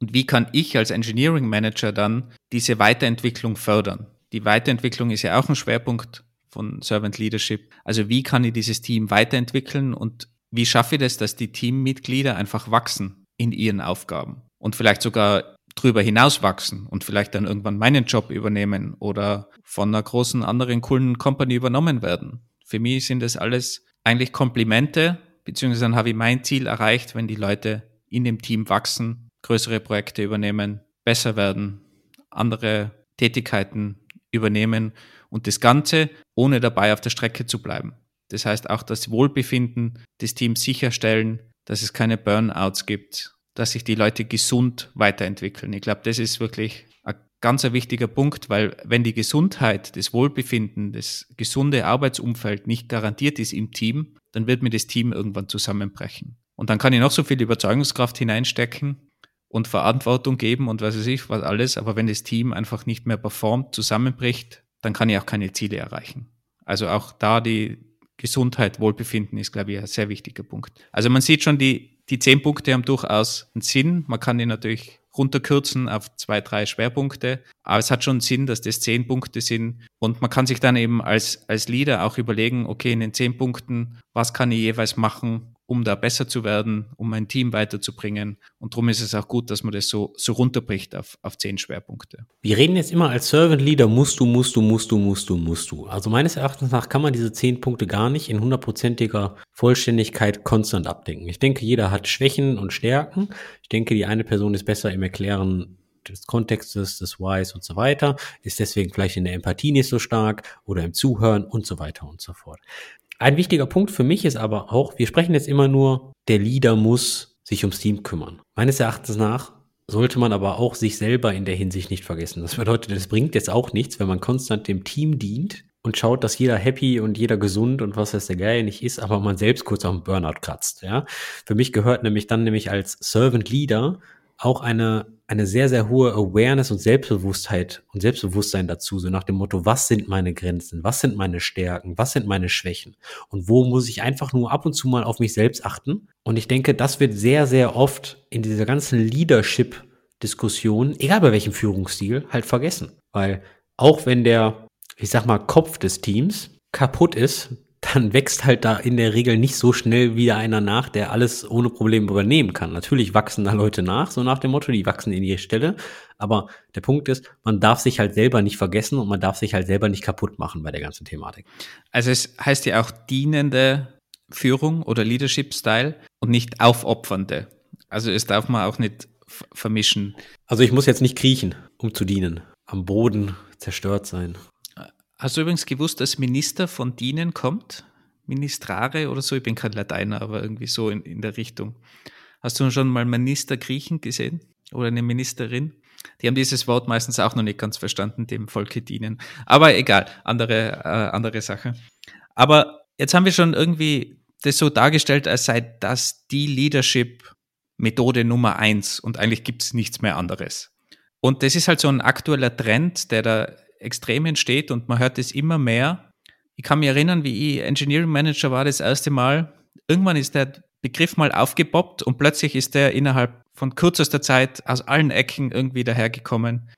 und wie kann ich als Engineering Manager dann diese Weiterentwicklung fördern. Die Weiterentwicklung ist ja auch ein Schwerpunkt von Servant Leadership. Also, wie kann ich dieses Team weiterentwickeln und wie schaffe ich das, dass die Teammitglieder einfach wachsen in ihren Aufgaben und vielleicht sogar drüber hinaus wachsen und vielleicht dann irgendwann meinen Job übernehmen oder von einer großen anderen coolen Company übernommen werden. Für mich sind das alles eigentlich Komplimente, beziehungsweise dann habe ich mein Ziel erreicht, wenn die Leute in dem Team wachsen, größere Projekte übernehmen, besser werden, andere Tätigkeiten übernehmen und das Ganze ohne dabei auf der Strecke zu bleiben. Das heißt auch das Wohlbefinden des Teams sicherstellen, dass es keine Burnouts gibt, dass sich die Leute gesund weiterentwickeln. Ich glaube, das ist wirklich ein ganz wichtiger Punkt, weil wenn die Gesundheit, das Wohlbefinden, das gesunde Arbeitsumfeld nicht garantiert ist im Team, dann wird mir das Team irgendwann zusammenbrechen. Und dann kann ich noch so viel Überzeugungskraft hineinstecken und Verantwortung geben und was weiß ich, was alles, aber wenn das Team einfach nicht mehr performt, zusammenbricht, dann kann ich auch keine Ziele erreichen. Also auch da die Gesundheit, Wohlbefinden ist, glaube ich, ein sehr wichtiger Punkt. Also man sieht schon, die, die zehn Punkte haben durchaus einen Sinn. Man kann die natürlich runterkürzen auf zwei, drei Schwerpunkte. Aber es hat schon Sinn, dass das zehn Punkte sind. Und man kann sich dann eben als, als Leader auch überlegen, okay, in den zehn Punkten, was kann ich jeweils machen, um da besser zu werden, um mein Team weiterzubringen. Und darum ist es auch gut, dass man das so, so runterbricht auf, auf zehn Schwerpunkte. Wir reden jetzt immer als Servant Leader, musst du, musst du, musst du, musst du, musst du. Also meines Erachtens nach kann man diese zehn Punkte gar nicht in hundertprozentiger Vollständigkeit konstant abdenken. Ich denke, jeder hat Schwächen und Stärken. Ich denke, die eine Person ist besser im Erklären des Kontextes, des Whys und so weiter, ist deswegen vielleicht in der Empathie nicht so stark oder im Zuhören und so weiter und so fort. Ein wichtiger Punkt für mich ist aber auch, wir sprechen jetzt immer nur, der Leader muss sich ums Team kümmern. Meines Erachtens nach sollte man aber auch sich selber in der Hinsicht nicht vergessen. Das bedeutet, es bringt jetzt auch nichts, wenn man konstant dem Team dient und schaut, dass jeder happy und jeder gesund und was weiß der Geil nicht ist, aber man selbst kurz dem Burnout kratzt. Ja, für mich gehört nämlich dann nämlich als Servant Leader auch eine eine sehr, sehr hohe Awareness und Selbstbewusstheit und Selbstbewusstsein dazu, so nach dem Motto, was sind meine Grenzen, was sind meine Stärken, was sind meine Schwächen und wo muss ich einfach nur ab und zu mal auf mich selbst achten. Und ich denke, das wird sehr, sehr oft in dieser ganzen Leadership-Diskussion, egal bei welchem Führungsstil, halt vergessen. Weil auch wenn der, ich sag mal, Kopf des Teams kaputt ist, dann wächst halt da in der Regel nicht so schnell wieder einer nach, der alles ohne Probleme übernehmen kann. Natürlich wachsen da Leute nach, so nach dem Motto, die wachsen in ihre Stelle. Aber der Punkt ist, man darf sich halt selber nicht vergessen und man darf sich halt selber nicht kaputt machen bei der ganzen Thematik. Also es heißt ja auch dienende Führung oder Leadership Style und nicht aufopfernde. Also es darf man auch nicht vermischen. Also ich muss jetzt nicht kriechen, um zu dienen. Am Boden zerstört sein. Hast du übrigens gewusst, dass Minister von Dienen kommt? Ministrare oder so? Ich bin kein Lateiner, aber irgendwie so in, in der Richtung. Hast du schon mal Minister Griechen gesehen? Oder eine Ministerin? Die haben dieses Wort meistens auch noch nicht ganz verstanden, dem Volke dienen. Aber egal, andere, äh, andere Sache. Aber jetzt haben wir schon irgendwie das so dargestellt, als sei das die Leadership-Methode Nummer eins und eigentlich gibt es nichts mehr anderes. Und das ist halt so ein aktueller Trend, der da extrem entsteht und man hört es immer mehr. Ich kann mich erinnern, wie ich Engineering Manager war das erste Mal. Irgendwann ist der Begriff mal aufgepoppt und plötzlich ist der innerhalb von kürzester Zeit aus allen Ecken irgendwie dahergekommen.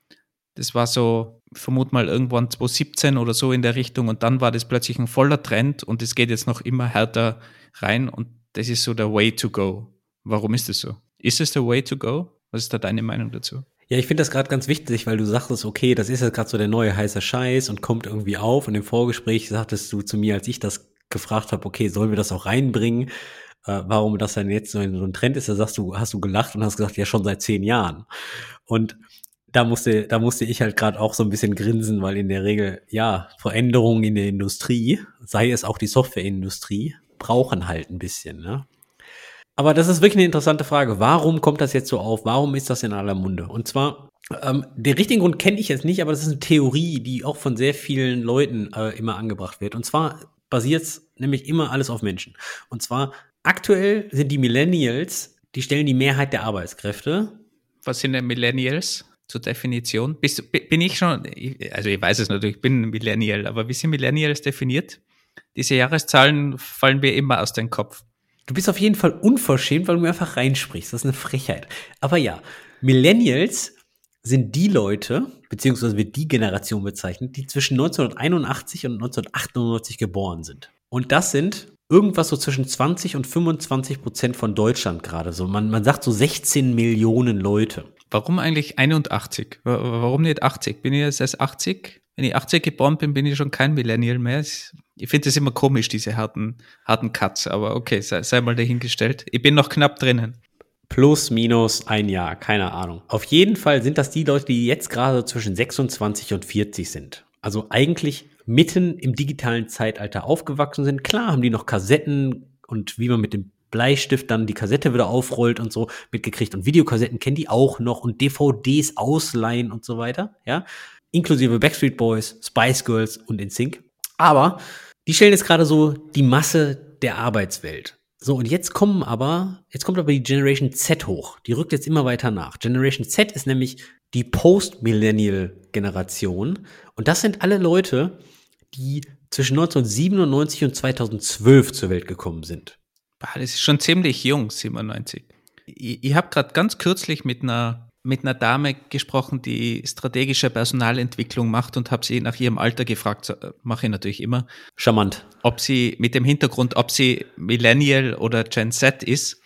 Das war so, vermute mal irgendwann 2017 oder so in der Richtung und dann war das plötzlich ein voller Trend und es geht jetzt noch immer härter rein und das ist so der Way to go. Warum ist das so? Ist es der Way to go? Was ist da deine Meinung dazu? Ja, ich finde das gerade ganz wichtig, weil du sagtest, okay, das ist jetzt gerade so der neue heiße Scheiß und kommt irgendwie auf. Und im Vorgespräch sagtest du zu mir, als ich das gefragt habe, okay, sollen wir das auch reinbringen? Äh, warum das dann jetzt so ein, Trend ist, da sagst du, hast du gelacht und hast gesagt, ja, schon seit zehn Jahren. Und da musste, da musste ich halt gerade auch so ein bisschen grinsen, weil in der Regel, ja, Veränderungen in der Industrie, sei es auch die Softwareindustrie, brauchen halt ein bisschen, ne? Aber das ist wirklich eine interessante Frage. Warum kommt das jetzt so auf? Warum ist das in aller Munde? Und zwar, ähm, den richtigen Grund kenne ich jetzt nicht, aber das ist eine Theorie, die auch von sehr vielen Leuten äh, immer angebracht wird. Und zwar basiert es nämlich immer alles auf Menschen. Und zwar, aktuell sind die Millennials, die stellen die Mehrheit der Arbeitskräfte. Was sind denn Millennials? Zur Definition. Bist, bin ich schon, also ich weiß es natürlich, ich bin ein Millennial, aber wie sind Millennials definiert? Diese Jahreszahlen fallen mir immer aus dem Kopf. Du bist auf jeden Fall unverschämt, weil du mir einfach reinsprichst. Das ist eine Frechheit. Aber ja, Millennials sind die Leute, beziehungsweise wird die Generation bezeichnet, die zwischen 1981 und 1998 geboren sind. Und das sind irgendwas so zwischen 20 und 25 Prozent von Deutschland gerade so. Man, man sagt so 16 Millionen Leute. Warum eigentlich 81? Warum nicht 80? Bin ich jetzt erst 80? Wenn ich 80 geboren bin, bin ich schon kein Millennial mehr ich finde das immer komisch, diese harten, harten Cuts, aber okay, sei, sei mal dahingestellt. Ich bin noch knapp drinnen. Plus, minus ein Jahr, keine Ahnung. Auf jeden Fall sind das die Leute, die jetzt gerade zwischen 26 und 40 sind. Also eigentlich mitten im digitalen Zeitalter aufgewachsen sind. Klar haben die noch Kassetten und wie man mit dem Bleistift dann die Kassette wieder aufrollt und so mitgekriegt. Und Videokassetten kennen die auch noch und DVDs ausleihen und so weiter, ja. Inklusive Backstreet Boys, Spice Girls und InSync. Aber die stellen jetzt gerade so die Masse der Arbeitswelt. So, und jetzt kommen aber, jetzt kommt aber die Generation Z hoch. Die rückt jetzt immer weiter nach. Generation Z ist nämlich die Post-Millennial-Generation. Und das sind alle Leute, die zwischen 1997 und 2012 zur Welt gekommen sind. Das ist schon ziemlich jung, 97. Ich, habe gerade ganz kürzlich mit einer mit einer Dame gesprochen, die strategische Personalentwicklung macht und habe sie nach ihrem Alter gefragt, äh, mache ich natürlich immer. Charmant. Ob sie mit dem Hintergrund, ob sie Millennial oder Gen Z ist.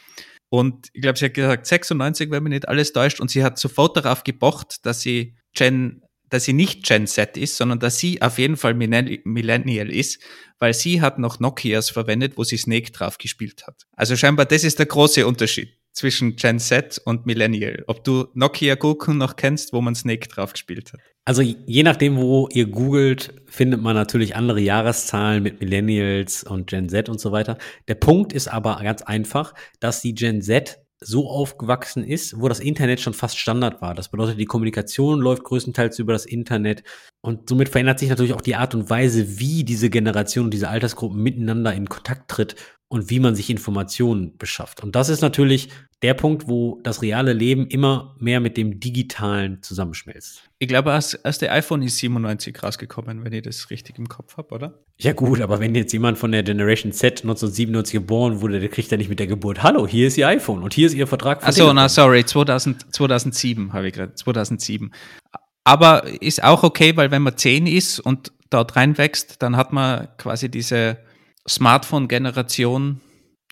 Und ich glaube, sie hat gesagt 96, wenn mich nicht alles täuscht. Und sie hat sofort darauf gepocht, dass sie Gen, dass sie nicht Gen Z ist, sondern dass sie auf jeden Fall Millennial ist, weil sie hat noch Nokias verwendet, wo sie Snake drauf gespielt hat. Also scheinbar, das ist der große Unterschied zwischen Gen Z und Millennial. Ob du Nokia Goku noch kennst, wo man Snake drauf gespielt hat. Also je nachdem, wo ihr googelt, findet man natürlich andere Jahreszahlen mit Millennials und Gen Z und so weiter. Der Punkt ist aber ganz einfach, dass die Gen Z so aufgewachsen ist, wo das Internet schon fast Standard war. Das bedeutet, die Kommunikation läuft größtenteils über das Internet und somit verändert sich natürlich auch die Art und Weise, wie diese Generation und diese Altersgruppen miteinander in Kontakt tritt und wie man sich Informationen beschafft. Und das ist natürlich der Punkt, wo das reale Leben immer mehr mit dem Digitalen zusammenschmilzt. Ich glaube, das erste iPhone ist 97 rausgekommen, wenn ich das richtig im Kopf habe, oder? Ja gut, aber wenn jetzt jemand von der Generation Z 1997 geboren wurde, der kriegt ja nicht mit der Geburt, hallo, hier ist Ihr iPhone und hier ist Ihr Vertrag. Achso, na sorry, 2000, 2007 habe ich gerade, 2007. Aber ist auch okay, weil wenn man 10 ist und dort reinwächst, dann hat man quasi diese Smartphone-Generation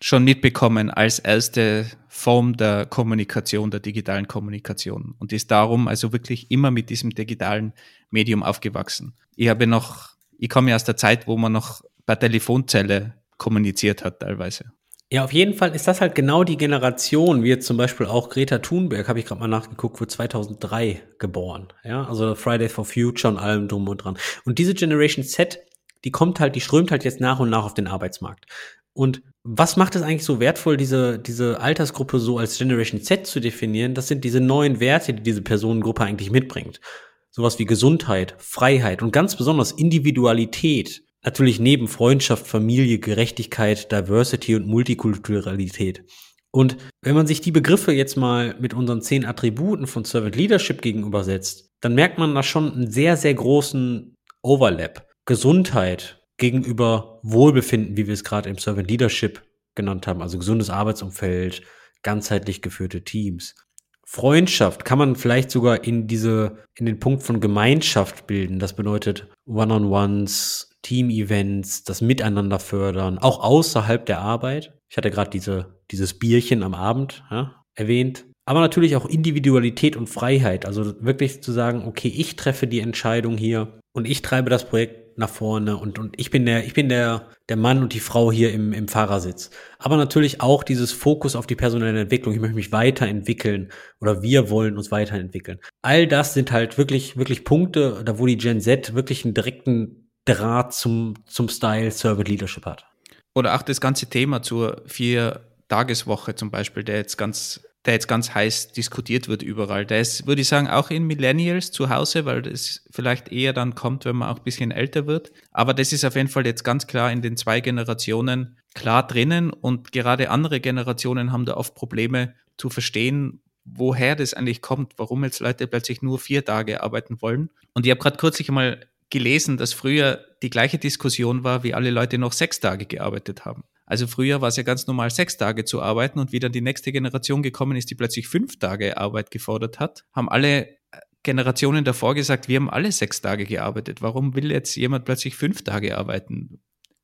schon mitbekommen als erste Form der Kommunikation, der digitalen Kommunikation und ist darum also wirklich immer mit diesem digitalen Medium aufgewachsen. Ich habe noch, ich komme ja aus der Zeit, wo man noch per Telefonzelle kommuniziert hat teilweise. Ja, auf jeden Fall ist das halt genau die Generation, wie jetzt zum Beispiel auch Greta Thunberg, habe ich gerade mal nachgeguckt, wurde 2003 geboren. Ja, also Friday for Future und allem drum und dran. Und diese Generation Z, die kommt halt, die strömt halt jetzt nach und nach auf den Arbeitsmarkt. Und was macht es eigentlich so wertvoll, diese, diese Altersgruppe so als Generation Z zu definieren? Das sind diese neuen Werte, die diese Personengruppe eigentlich mitbringt. Sowas wie Gesundheit, Freiheit und ganz besonders Individualität. Natürlich neben Freundschaft, Familie, Gerechtigkeit, Diversity und Multikulturalität. Und wenn man sich die Begriffe jetzt mal mit unseren zehn Attributen von Servant Leadership gegenübersetzt, dann merkt man da schon einen sehr, sehr großen Overlap. Gesundheit gegenüber Wohlbefinden, wie wir es gerade im Servant Leadership genannt haben, also gesundes Arbeitsumfeld, ganzheitlich geführte Teams. Freundschaft kann man vielleicht sogar in diese, in den Punkt von Gemeinschaft bilden. Das bedeutet One-on-Ones, Team-Events, das Miteinander fördern, auch außerhalb der Arbeit. Ich hatte gerade diese, dieses Bierchen am Abend ja, erwähnt. Aber natürlich auch Individualität und Freiheit. Also wirklich zu sagen, okay, ich treffe die Entscheidung hier und ich treibe das Projekt nach vorne und, und ich bin der, ich bin der, der Mann und die Frau hier im, im Fahrersitz. Aber natürlich auch dieses Fokus auf die personelle Entwicklung. Ich möchte mich weiterentwickeln oder wir wollen uns weiterentwickeln. All das sind halt wirklich, wirklich Punkte, da wo die Gen Z wirklich einen direkten Draht zum, zum Style Servant Leadership hat. Oder auch das ganze Thema zur Vier-Tageswoche zum Beispiel, der jetzt ganz der jetzt ganz heiß diskutiert wird überall. Der ist, würde ich sagen, auch in Millennials zu Hause, weil das vielleicht eher dann kommt, wenn man auch ein bisschen älter wird. Aber das ist auf jeden Fall jetzt ganz klar in den zwei Generationen klar drinnen und gerade andere Generationen haben da oft Probleme zu verstehen, woher das eigentlich kommt, warum jetzt Leute plötzlich nur vier Tage arbeiten wollen. Und ich habe gerade kürzlich mal gelesen, dass früher die gleiche Diskussion war, wie alle Leute noch sechs Tage gearbeitet haben. Also früher war es ja ganz normal, sechs Tage zu arbeiten und wie dann die nächste Generation gekommen ist, die plötzlich fünf Tage Arbeit gefordert hat, haben alle äh, Generationen davor gesagt, wir haben alle sechs Tage gearbeitet. Warum will jetzt jemand plötzlich fünf Tage arbeiten?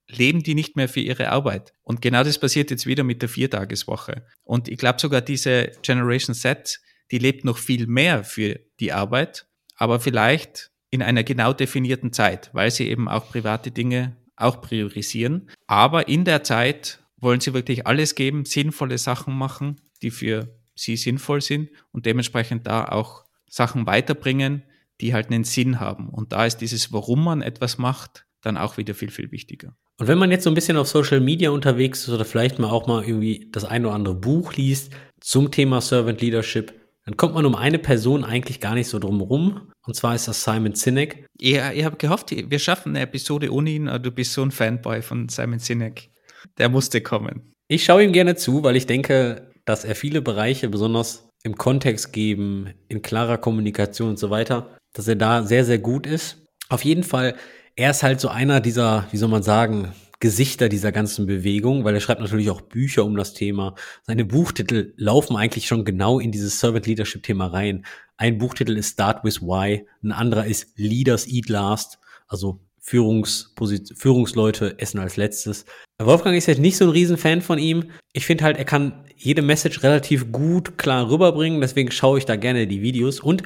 Leben die nicht mehr für ihre Arbeit? Und genau das passiert jetzt wieder mit der Viertageswoche. Und ich glaube sogar diese Generation Z, die lebt noch viel mehr für die Arbeit, aber vielleicht in einer genau definierten Zeit, weil sie eben auch private Dinge auch priorisieren. Aber in der Zeit wollen sie wirklich alles geben, sinnvolle Sachen machen, die für sie sinnvoll sind und dementsprechend da auch Sachen weiterbringen, die halt einen Sinn haben. Und da ist dieses, warum man etwas macht, dann auch wieder viel, viel wichtiger. Und wenn man jetzt so ein bisschen auf Social Media unterwegs ist oder vielleicht mal auch mal irgendwie das ein oder andere Buch liest zum Thema Servant Leadership, dann kommt man um eine Person eigentlich gar nicht so drum rum. Und zwar ist das Simon Sinek. Ja, ich habe gehofft, wir schaffen eine Episode ohne ihn, aber du bist so ein Fanboy von Simon Sinek. Der musste kommen. Ich schaue ihm gerne zu, weil ich denke, dass er viele Bereiche besonders im Kontext geben, in klarer Kommunikation und so weiter, dass er da sehr, sehr gut ist. Auf jeden Fall, er ist halt so einer dieser, wie soll man sagen, Gesichter dieser ganzen Bewegung, weil er schreibt natürlich auch Bücher um das Thema. Seine Buchtitel laufen eigentlich schon genau in dieses Servant Leadership Thema rein. Ein Buchtitel ist Start with Why, ein anderer ist Leaders Eat Last, also Führungsleute essen als letztes. Wolfgang ist jetzt nicht so ein Riesenfan von ihm. Ich finde halt, er kann jede Message relativ gut klar rüberbringen, deswegen schaue ich da gerne die Videos und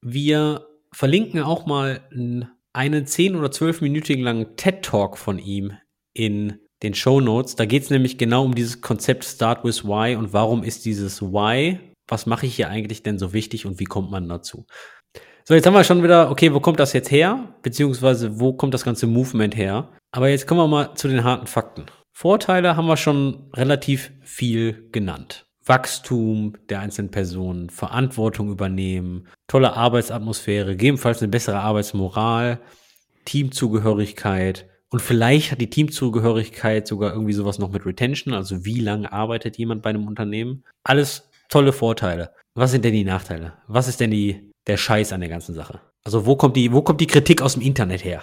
wir verlinken auch mal einen 10 oder 12-minütigen langen TED-Talk von ihm in den Show Notes. Da geht es nämlich genau um dieses Konzept Start with Why und warum ist dieses Why, was mache ich hier eigentlich denn so wichtig und wie kommt man dazu? So, jetzt haben wir schon wieder, okay, wo kommt das jetzt her? Beziehungsweise wo kommt das ganze Movement her? Aber jetzt kommen wir mal zu den harten Fakten. Vorteile haben wir schon relativ viel genannt. Wachstum der einzelnen Personen, Verantwortung übernehmen, tolle Arbeitsatmosphäre, gegebenenfalls eine bessere Arbeitsmoral, Teamzugehörigkeit, Und vielleicht hat die Teamzugehörigkeit sogar irgendwie sowas noch mit Retention, also wie lange arbeitet jemand bei einem Unternehmen. Alles tolle Vorteile. Was sind denn die Nachteile? Was ist denn die, der Scheiß an der ganzen Sache? Also wo kommt die, wo kommt die Kritik aus dem Internet her?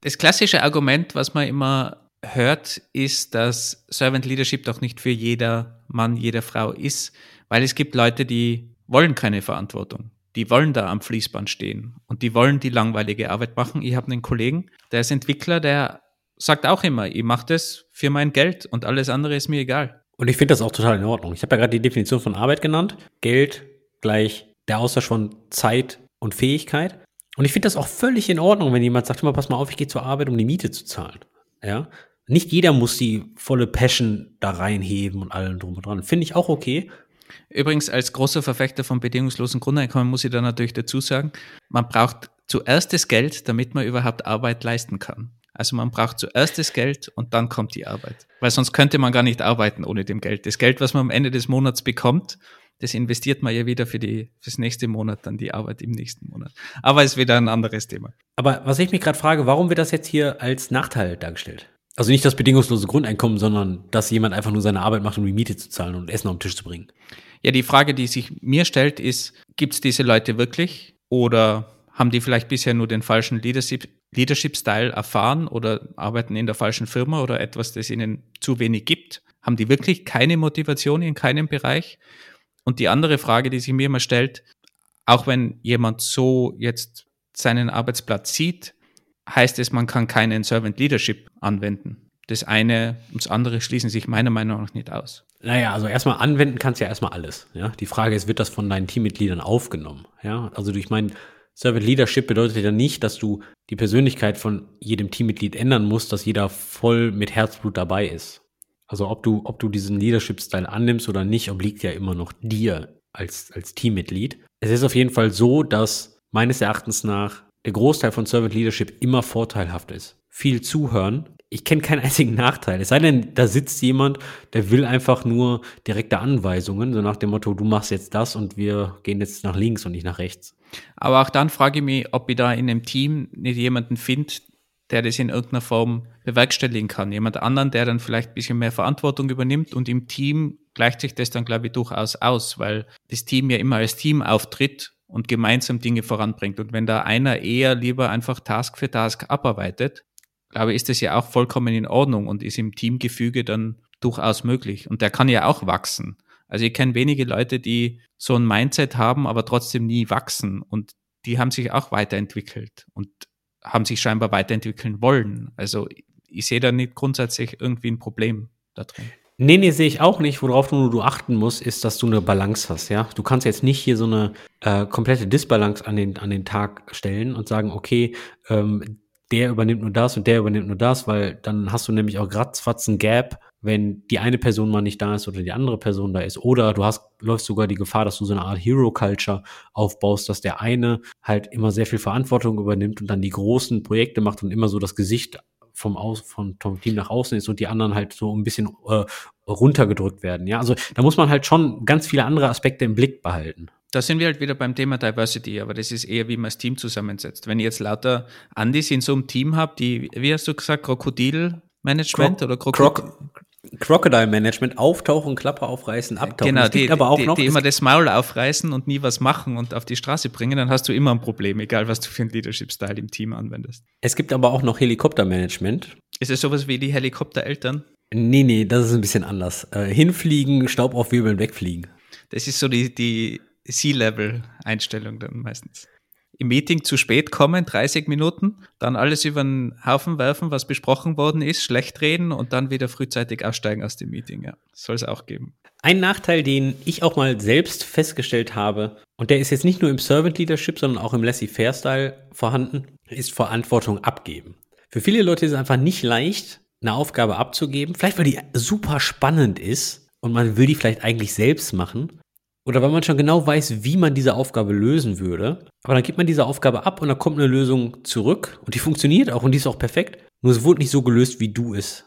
Das klassische Argument, was man immer hört, ist, dass Servant Leadership doch nicht für jeder Mann, jede Frau ist, weil es gibt Leute, die wollen keine Verantwortung. Die wollen da am Fließband stehen und die wollen die langweilige Arbeit machen. Ich habe einen Kollegen, der ist Entwickler, der sagt auch immer, ich mache das für mein Geld und alles andere ist mir egal. Und ich finde das auch total in Ordnung. Ich habe ja gerade die Definition von Arbeit genannt. Geld gleich der Austausch von Zeit und Fähigkeit. Und ich finde das auch völlig in Ordnung, wenn jemand sagt, immer pass mal auf, ich gehe zur Arbeit, um die Miete zu zahlen. Ja. Nicht jeder muss die volle Passion da reinheben und allem drum und dran. Finde ich auch okay. Übrigens, als großer Verfechter von bedingungslosen Grundeinkommen muss ich da natürlich dazu sagen, man braucht zuerst das Geld, damit man überhaupt Arbeit leisten kann. Also man braucht zuerst das Geld und dann kommt die Arbeit. Weil sonst könnte man gar nicht arbeiten ohne dem Geld. Das Geld, was man am Ende des Monats bekommt, das investiert man ja wieder für die, fürs nächste Monat, dann die Arbeit im nächsten Monat. Aber ist wieder ein anderes Thema. Aber was ich mich gerade frage, warum wird das jetzt hier als Nachteil dargestellt? Also nicht das bedingungslose Grundeinkommen, sondern dass jemand einfach nur seine Arbeit macht, um die Miete zu zahlen und Essen auf den Tisch zu bringen. Ja, die Frage, die sich mir stellt, ist, gibt es diese Leute wirklich oder haben die vielleicht bisher nur den falschen Leadership, Leadership-Style erfahren oder arbeiten in der falschen Firma oder etwas, das ihnen zu wenig gibt? Haben die wirklich keine Motivation in keinem Bereich? Und die andere Frage, die sich mir immer stellt, auch wenn jemand so jetzt seinen Arbeitsplatz sieht, heißt es, man kann keinen Servant Leadership anwenden. Das eine und das andere schließen sich meiner Meinung nach nicht aus. Naja, also erstmal anwenden kannst du ja erstmal alles. Ja? Die Frage ist, wird das von deinen Teammitgliedern aufgenommen? Ja, also durch meinen Servant Leadership bedeutet ja nicht, dass du die Persönlichkeit von jedem Teammitglied ändern musst, dass jeder voll mit Herzblut dabei ist. Also ob du, ob du diesen Leadership-Style annimmst oder nicht, obliegt ja immer noch dir als, als Teammitglied. Es ist auf jeden Fall so, dass meines Erachtens nach der Großteil von Servant Leadership immer vorteilhaft ist. Viel zuhören. Ich kenne keinen einzigen Nachteil. Es sei denn, da sitzt jemand, der will einfach nur direkte Anweisungen, so nach dem Motto, du machst jetzt das und wir gehen jetzt nach links und nicht nach rechts. Aber auch dann frage ich mich, ob ich da in einem Team nicht jemanden finde, der das in irgendeiner Form bewerkstelligen kann. Jemand anderen, der dann vielleicht ein bisschen mehr Verantwortung übernimmt und im Team gleicht sich das dann, glaube ich, durchaus aus, weil das Team ja immer als Team auftritt und gemeinsam Dinge voranbringt. Und wenn da einer eher lieber einfach Task für Task abarbeitet, glaube ich, ist das ja auch vollkommen in Ordnung und ist im Teamgefüge dann durchaus möglich. Und der kann ja auch wachsen. Also ich kenne wenige Leute, die so ein Mindset haben, aber trotzdem nie wachsen. Und die haben sich auch weiterentwickelt und haben sich scheinbar weiterentwickeln wollen. Also ich sehe da nicht grundsätzlich irgendwie ein Problem da drin. Nee, nee, sehe ich auch nicht. Worauf du, du achten musst, ist, dass du eine Balance hast, ja. Du kannst jetzt nicht hier so eine äh, komplette Disbalance an den, an den Tag stellen und sagen, okay, ähm, der übernimmt nur das und der übernimmt nur das, weil dann hast du nämlich auch gratzfatzen Gap, wenn die eine Person mal nicht da ist oder die andere Person da ist. Oder du hast, läufst sogar die Gefahr, dass du so eine Art Hero-Culture aufbaust, dass der eine halt immer sehr viel Verantwortung übernimmt und dann die großen Projekte macht und immer so das Gesicht vom, Aus, von, vom Team nach außen ist und die anderen halt so ein bisschen äh, runtergedrückt werden. Ja, also da muss man halt schon ganz viele andere Aspekte im Blick behalten. Da sind wir halt wieder beim Thema Diversity, aber das ist eher, wie man das Team zusammensetzt. Wenn ich jetzt lauter Andys in so einem Team habe, die, wie hast du gesagt, Krokodil-Management oder Krokodil? Krok Crocodile Management, auftauchen, Klappe aufreißen, abtauchen. Genau, die, aber auch die, noch, die immer das Maul aufreißen und nie was machen und auf die Straße bringen, dann hast du immer ein Problem, egal was du für einen Leadership-Style im Team anwendest. Es gibt aber auch noch Helikoptermanagement. Ist es sowas wie die Helikoptereltern? Nee, nee, das ist ein bisschen anders. Äh, hinfliegen, Staub aufwirbeln, wegfliegen. Das ist so die, die Sea-Level-Einstellung dann meistens im Meeting zu spät kommen, 30 Minuten, dann alles über den Haufen werfen, was besprochen worden ist, schlecht reden und dann wieder frühzeitig aussteigen aus dem Meeting. Ja, soll es auch geben. Ein Nachteil, den ich auch mal selbst festgestellt habe, und der ist jetzt nicht nur im Servant Leadership, sondern auch im Laissez-faire-Style vorhanden, ist Verantwortung abgeben. Für viele Leute ist es einfach nicht leicht, eine Aufgabe abzugeben, vielleicht weil die super spannend ist und man will die vielleicht eigentlich selbst machen, oder weil man schon genau weiß, wie man diese Aufgabe lösen würde. Aber dann gibt man diese Aufgabe ab und dann kommt eine Lösung zurück und die funktioniert auch und die ist auch perfekt. Nur es wurde nicht so gelöst, wie du es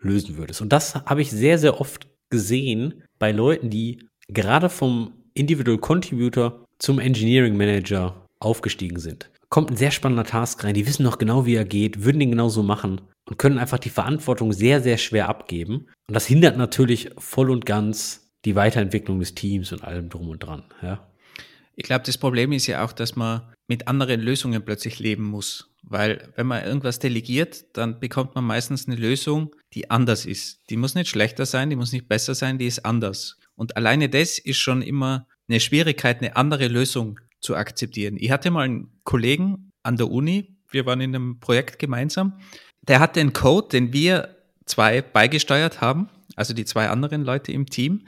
lösen würdest. Und das habe ich sehr, sehr oft gesehen bei Leuten, die gerade vom Individual Contributor zum Engineering Manager aufgestiegen sind. Kommt ein sehr spannender Task rein, die wissen noch genau, wie er geht, würden den genauso machen und können einfach die Verantwortung sehr, sehr schwer abgeben. Und das hindert natürlich voll und ganz die Weiterentwicklung des Teams und allem drum und dran. Ja. Ich glaube, das Problem ist ja auch, dass man mit anderen Lösungen plötzlich leben muss. Weil wenn man irgendwas delegiert, dann bekommt man meistens eine Lösung, die anders ist. Die muss nicht schlechter sein, die muss nicht besser sein, die ist anders. Und alleine das ist schon immer eine Schwierigkeit, eine andere Lösung zu akzeptieren. Ich hatte mal einen Kollegen an der Uni, wir waren in einem Projekt gemeinsam, der hatte einen Code, den wir zwei beigesteuert haben, also die zwei anderen Leute im Team.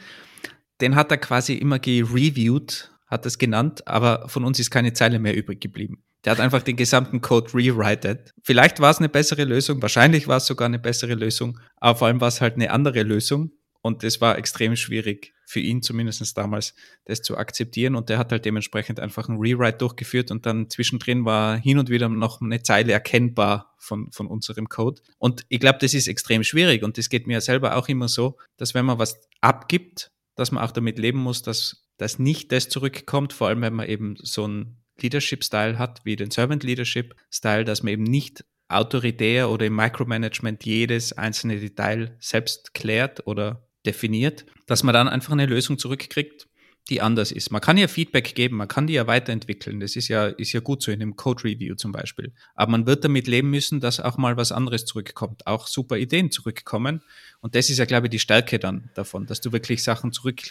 Den hat er quasi immer gereviewt, hat es genannt, aber von uns ist keine Zeile mehr übrig geblieben. Der hat einfach den gesamten Code rewrited. Vielleicht war es eine bessere Lösung, wahrscheinlich war es sogar eine bessere Lösung, aber vor allem war es halt eine andere Lösung und es war extrem schwierig für ihn zumindest damals, das zu akzeptieren. Und der hat halt dementsprechend einfach einen Rewrite durchgeführt und dann zwischendrin war hin und wieder noch eine Zeile erkennbar von, von unserem Code. Und ich glaube, das ist extrem schwierig und das geht mir selber auch immer so, dass wenn man was abgibt, dass man auch damit leben muss, dass, dass nicht das zurückkommt, vor allem wenn man eben so einen Leadership-Style hat, wie den Servant Leadership-Style, dass man eben nicht autoritär oder im Micromanagement jedes einzelne Detail selbst klärt oder definiert, dass man dann einfach eine Lösung zurückkriegt, die anders ist. Man kann ja Feedback geben, man kann die ja weiterentwickeln. Das ist ja, ist ja gut so in einem Code Review zum Beispiel. Aber man wird damit leben müssen, dass auch mal was anderes zurückkommt, auch super Ideen zurückkommen. Und das ist ja, glaube ich, die Stärke dann davon, dass du wirklich Sachen zurück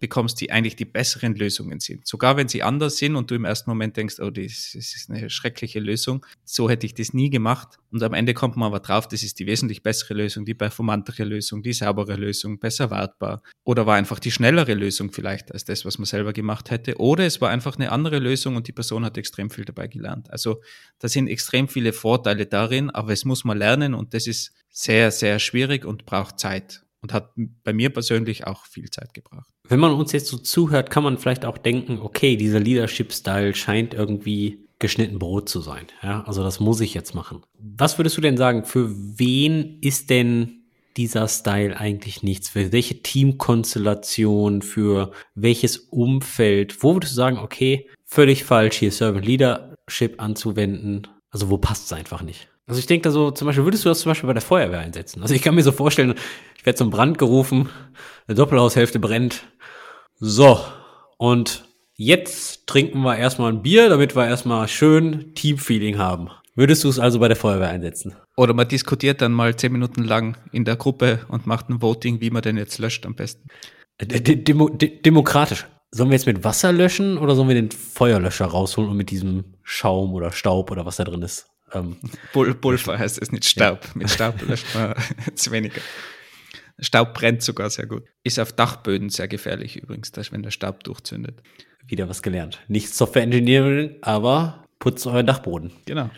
bekommst, die eigentlich die besseren Lösungen sind. Sogar wenn sie anders sind und du im ersten Moment denkst, oh, das ist eine schreckliche Lösung, so hätte ich das nie gemacht. Und am Ende kommt man aber drauf, das ist die wesentlich bessere Lösung, die performantere Lösung, die saubere Lösung, besser wartbar. Oder war einfach die schnellere Lösung vielleicht als das, was man selber gemacht hätte. Oder es war einfach eine andere Lösung und die Person hat extrem viel dabei gelernt. Also da sind extrem viele Vorteile darin, aber es muss man lernen und das ist sehr, sehr schwierig und braucht Zeit und hat bei mir persönlich auch viel Zeit gebracht. Wenn man uns jetzt so zuhört, kann man vielleicht auch denken, okay, dieser Leadership-Style scheint irgendwie geschnitten Brot zu sein. Ja, also das muss ich jetzt machen. Was würdest du denn sagen, für wen ist denn dieser Style eigentlich nichts? Für welche Teamkonstellation, für welches Umfeld? Wo würdest du sagen, okay, völlig falsch, hier Servant Leadership anzuwenden? Also wo passt es einfach nicht? Also ich denke da so, zum Beispiel, würdest du das zum Beispiel bei der Feuerwehr einsetzen? Also ich kann mir so vorstellen, ich werde zum Brand gerufen, eine Doppelhaushälfte brennt. So, und jetzt trinken wir erstmal ein Bier, damit wir erstmal schön Teamfeeling haben. Würdest du es also bei der Feuerwehr einsetzen? Oder man diskutiert dann mal zehn Minuten lang in der Gruppe und macht ein Voting, wie man denn jetzt löscht am besten. Demo demokratisch. Sollen wir jetzt mit Wasser löschen oder sollen wir den Feuerlöscher rausholen und mit diesem Schaum oder Staub oder was da drin ist ähm, Pulver heißt es, nicht Staub. Ja. Mit Staub löscht man jetzt weniger. Staub brennt sogar sehr gut. Ist auf Dachböden sehr gefährlich übrigens, dass wenn der Staub durchzündet. Wieder was gelernt. Nicht Software Engineering, aber putzt euren Dachboden. Genau.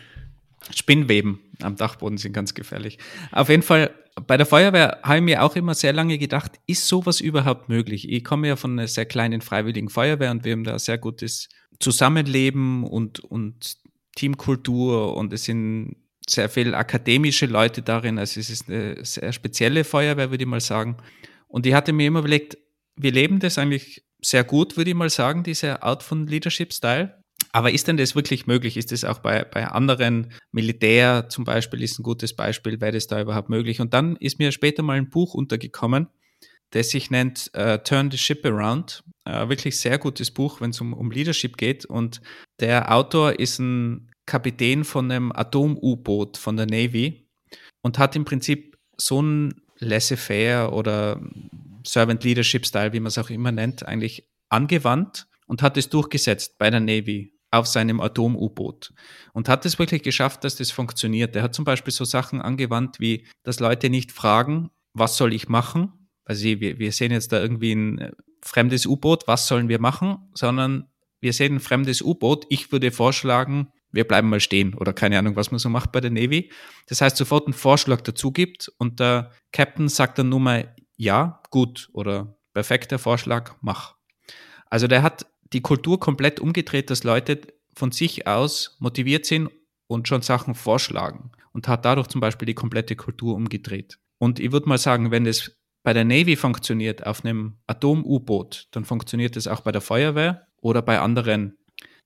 Spinnweben am Dachboden sind ganz gefährlich. Auf jeden Fall, bei der Feuerwehr habe ich mir auch immer sehr lange gedacht, ist sowas überhaupt möglich? Ich komme ja von einer sehr kleinen freiwilligen Feuerwehr und wir haben da sehr gutes Zusammenleben und, und Teamkultur und es sind sehr viele akademische Leute darin. Also es ist eine sehr spezielle Feuerwehr, würde ich mal sagen. Und ich hatte mir immer überlegt, wir leben das eigentlich sehr gut, würde ich mal sagen, diese Art von Leadership-Style. Aber ist denn das wirklich möglich? Ist das auch bei, bei anderen Militär zum Beispiel, ist ein gutes Beispiel, wäre das da überhaupt möglich? Und dann ist mir später mal ein Buch untergekommen, das sich nennt uh, Turn the Ship Around. Uh, wirklich sehr gutes Buch, wenn es um, um Leadership geht. Und der Autor ist ein Kapitän von einem Atom-U-Boot von der Navy und hat im Prinzip so ein laissez-faire oder Servant Leadership Style, wie man es auch immer nennt, eigentlich angewandt und hat es durchgesetzt bei der Navy auf seinem Atom-U-Boot und hat es wirklich geschafft, dass das funktioniert. Er hat zum Beispiel so Sachen angewandt, wie, dass Leute nicht fragen, was soll ich machen? Also wir, wir sehen jetzt da irgendwie ein fremdes U-Boot, was sollen wir machen? Sondern wir sehen ein fremdes U-Boot. Ich würde vorschlagen, wir bleiben mal stehen oder keine Ahnung, was man so macht bei der Navy. Das heißt, sofort einen Vorschlag dazu gibt und der Captain sagt dann nur mal ja, gut oder perfekter Vorschlag, mach. Also der hat die Kultur komplett umgedreht, dass Leute von sich aus motiviert sind und schon Sachen vorschlagen und hat dadurch zum Beispiel die komplette Kultur umgedreht. Und ich würde mal sagen, wenn das bei der Navy funktioniert auf einem Atom-U-Boot, dann funktioniert es auch bei der Feuerwehr oder bei anderen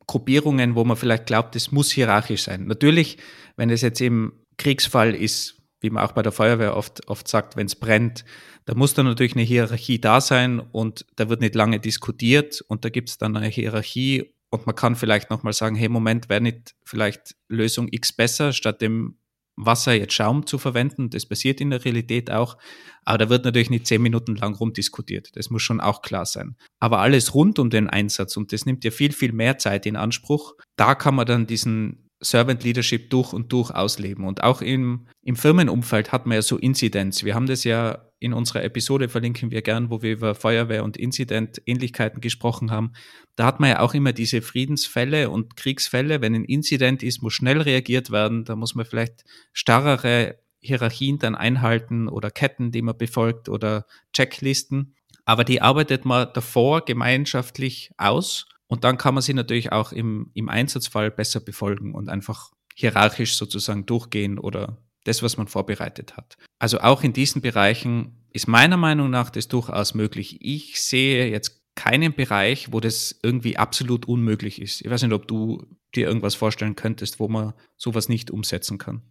Gruppierungen, wo man vielleicht glaubt, es muss hierarchisch sein. Natürlich, wenn es jetzt im Kriegsfall ist, wie man auch bei der Feuerwehr oft, oft sagt, wenn es brennt, da muss dann natürlich eine Hierarchie da sein und da wird nicht lange diskutiert und da gibt es dann eine Hierarchie und man kann vielleicht nochmal sagen, hey, Moment, wäre nicht vielleicht Lösung X besser, statt dem Wasser jetzt Schaum zu verwenden. Das passiert in der Realität auch. Aber da wird natürlich nicht zehn Minuten lang rumdiskutiert. Das muss schon auch klar sein. Aber alles rund um den Einsatz, und das nimmt ja viel, viel mehr Zeit in Anspruch, da kann man dann diesen Servant Leadership durch und durch ausleben. Und auch im, im Firmenumfeld hat man ja so Inzidenz. Wir haben das ja in unserer Episode, verlinken wir gern, wo wir über Feuerwehr und Inzident-Ähnlichkeiten gesprochen haben. Da hat man ja auch immer diese Friedensfälle und Kriegsfälle. Wenn ein Inzident ist, muss schnell reagiert werden. Da muss man vielleicht starrere Hierarchien dann einhalten oder Ketten, die man befolgt oder Checklisten. Aber die arbeitet man davor gemeinschaftlich aus und dann kann man sie natürlich auch im, im Einsatzfall besser befolgen und einfach hierarchisch sozusagen durchgehen oder das, was man vorbereitet hat. Also auch in diesen Bereichen ist meiner Meinung nach das durchaus möglich. Ich sehe jetzt keinen Bereich, wo das irgendwie absolut unmöglich ist. Ich weiß nicht, ob du dir irgendwas vorstellen könntest, wo man sowas nicht umsetzen kann.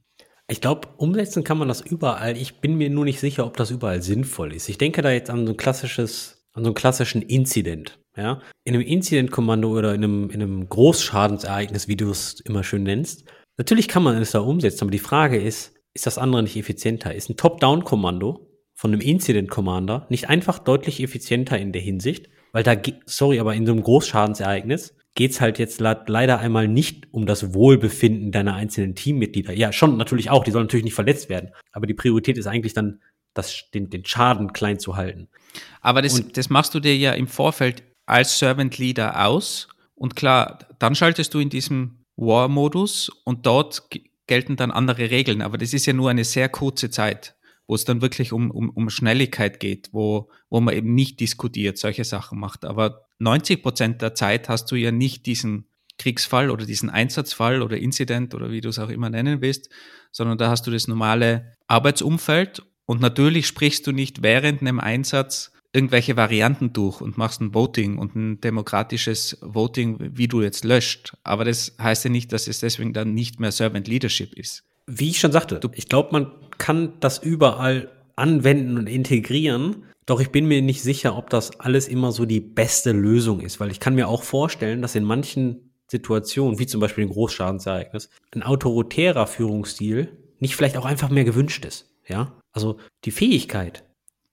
Ich glaube, umsetzen kann man das überall. Ich bin mir nur nicht sicher, ob das überall sinnvoll ist. Ich denke da jetzt an so ein klassisches, an so einen klassischen Incident. Ja, in einem Incident-Kommando oder in einem, in einem Großschadensereignis, wie du es immer schön nennst. Natürlich kann man es da umsetzen, aber die Frage ist, ist das andere nicht effizienter? Ist ein Top-Down-Kommando von einem Incident-Commander nicht einfach deutlich effizienter in der Hinsicht? Weil da, sorry, aber in so einem Großschadensereignis geht's halt jetzt leider einmal nicht um das Wohlbefinden deiner einzelnen Teammitglieder. Ja, schon natürlich auch, die sollen natürlich nicht verletzt werden. Aber die Priorität ist eigentlich dann, das, den, den Schaden klein zu halten. Aber das, und, das machst du dir ja im Vorfeld als Servant Leader aus. Und klar, dann schaltest du in diesem War-Modus und dort gelten dann andere Regeln. Aber das ist ja nur eine sehr kurze Zeit, wo es dann wirklich um, um, um Schnelligkeit geht, wo, wo man eben nicht diskutiert, solche Sachen macht. Aber 90 Prozent der Zeit hast du ja nicht diesen Kriegsfall oder diesen Einsatzfall oder Incident oder wie du es auch immer nennen willst, sondern da hast du das normale Arbeitsumfeld und natürlich sprichst du nicht während einem Einsatz irgendwelche Varianten durch und machst ein Voting und ein demokratisches Voting, wie du jetzt löscht. Aber das heißt ja nicht, dass es deswegen dann nicht mehr Servant Leadership ist. Wie ich schon sagte, du, ich glaube, man kann das überall anwenden und integrieren. Doch ich bin mir nicht sicher, ob das alles immer so die beste Lösung ist, weil ich kann mir auch vorstellen, dass in manchen Situationen, wie zum Beispiel ein Großschadensereignis, ein autoritärer Führungsstil nicht vielleicht auch einfach mehr gewünscht ist. Ja, also die Fähigkeit,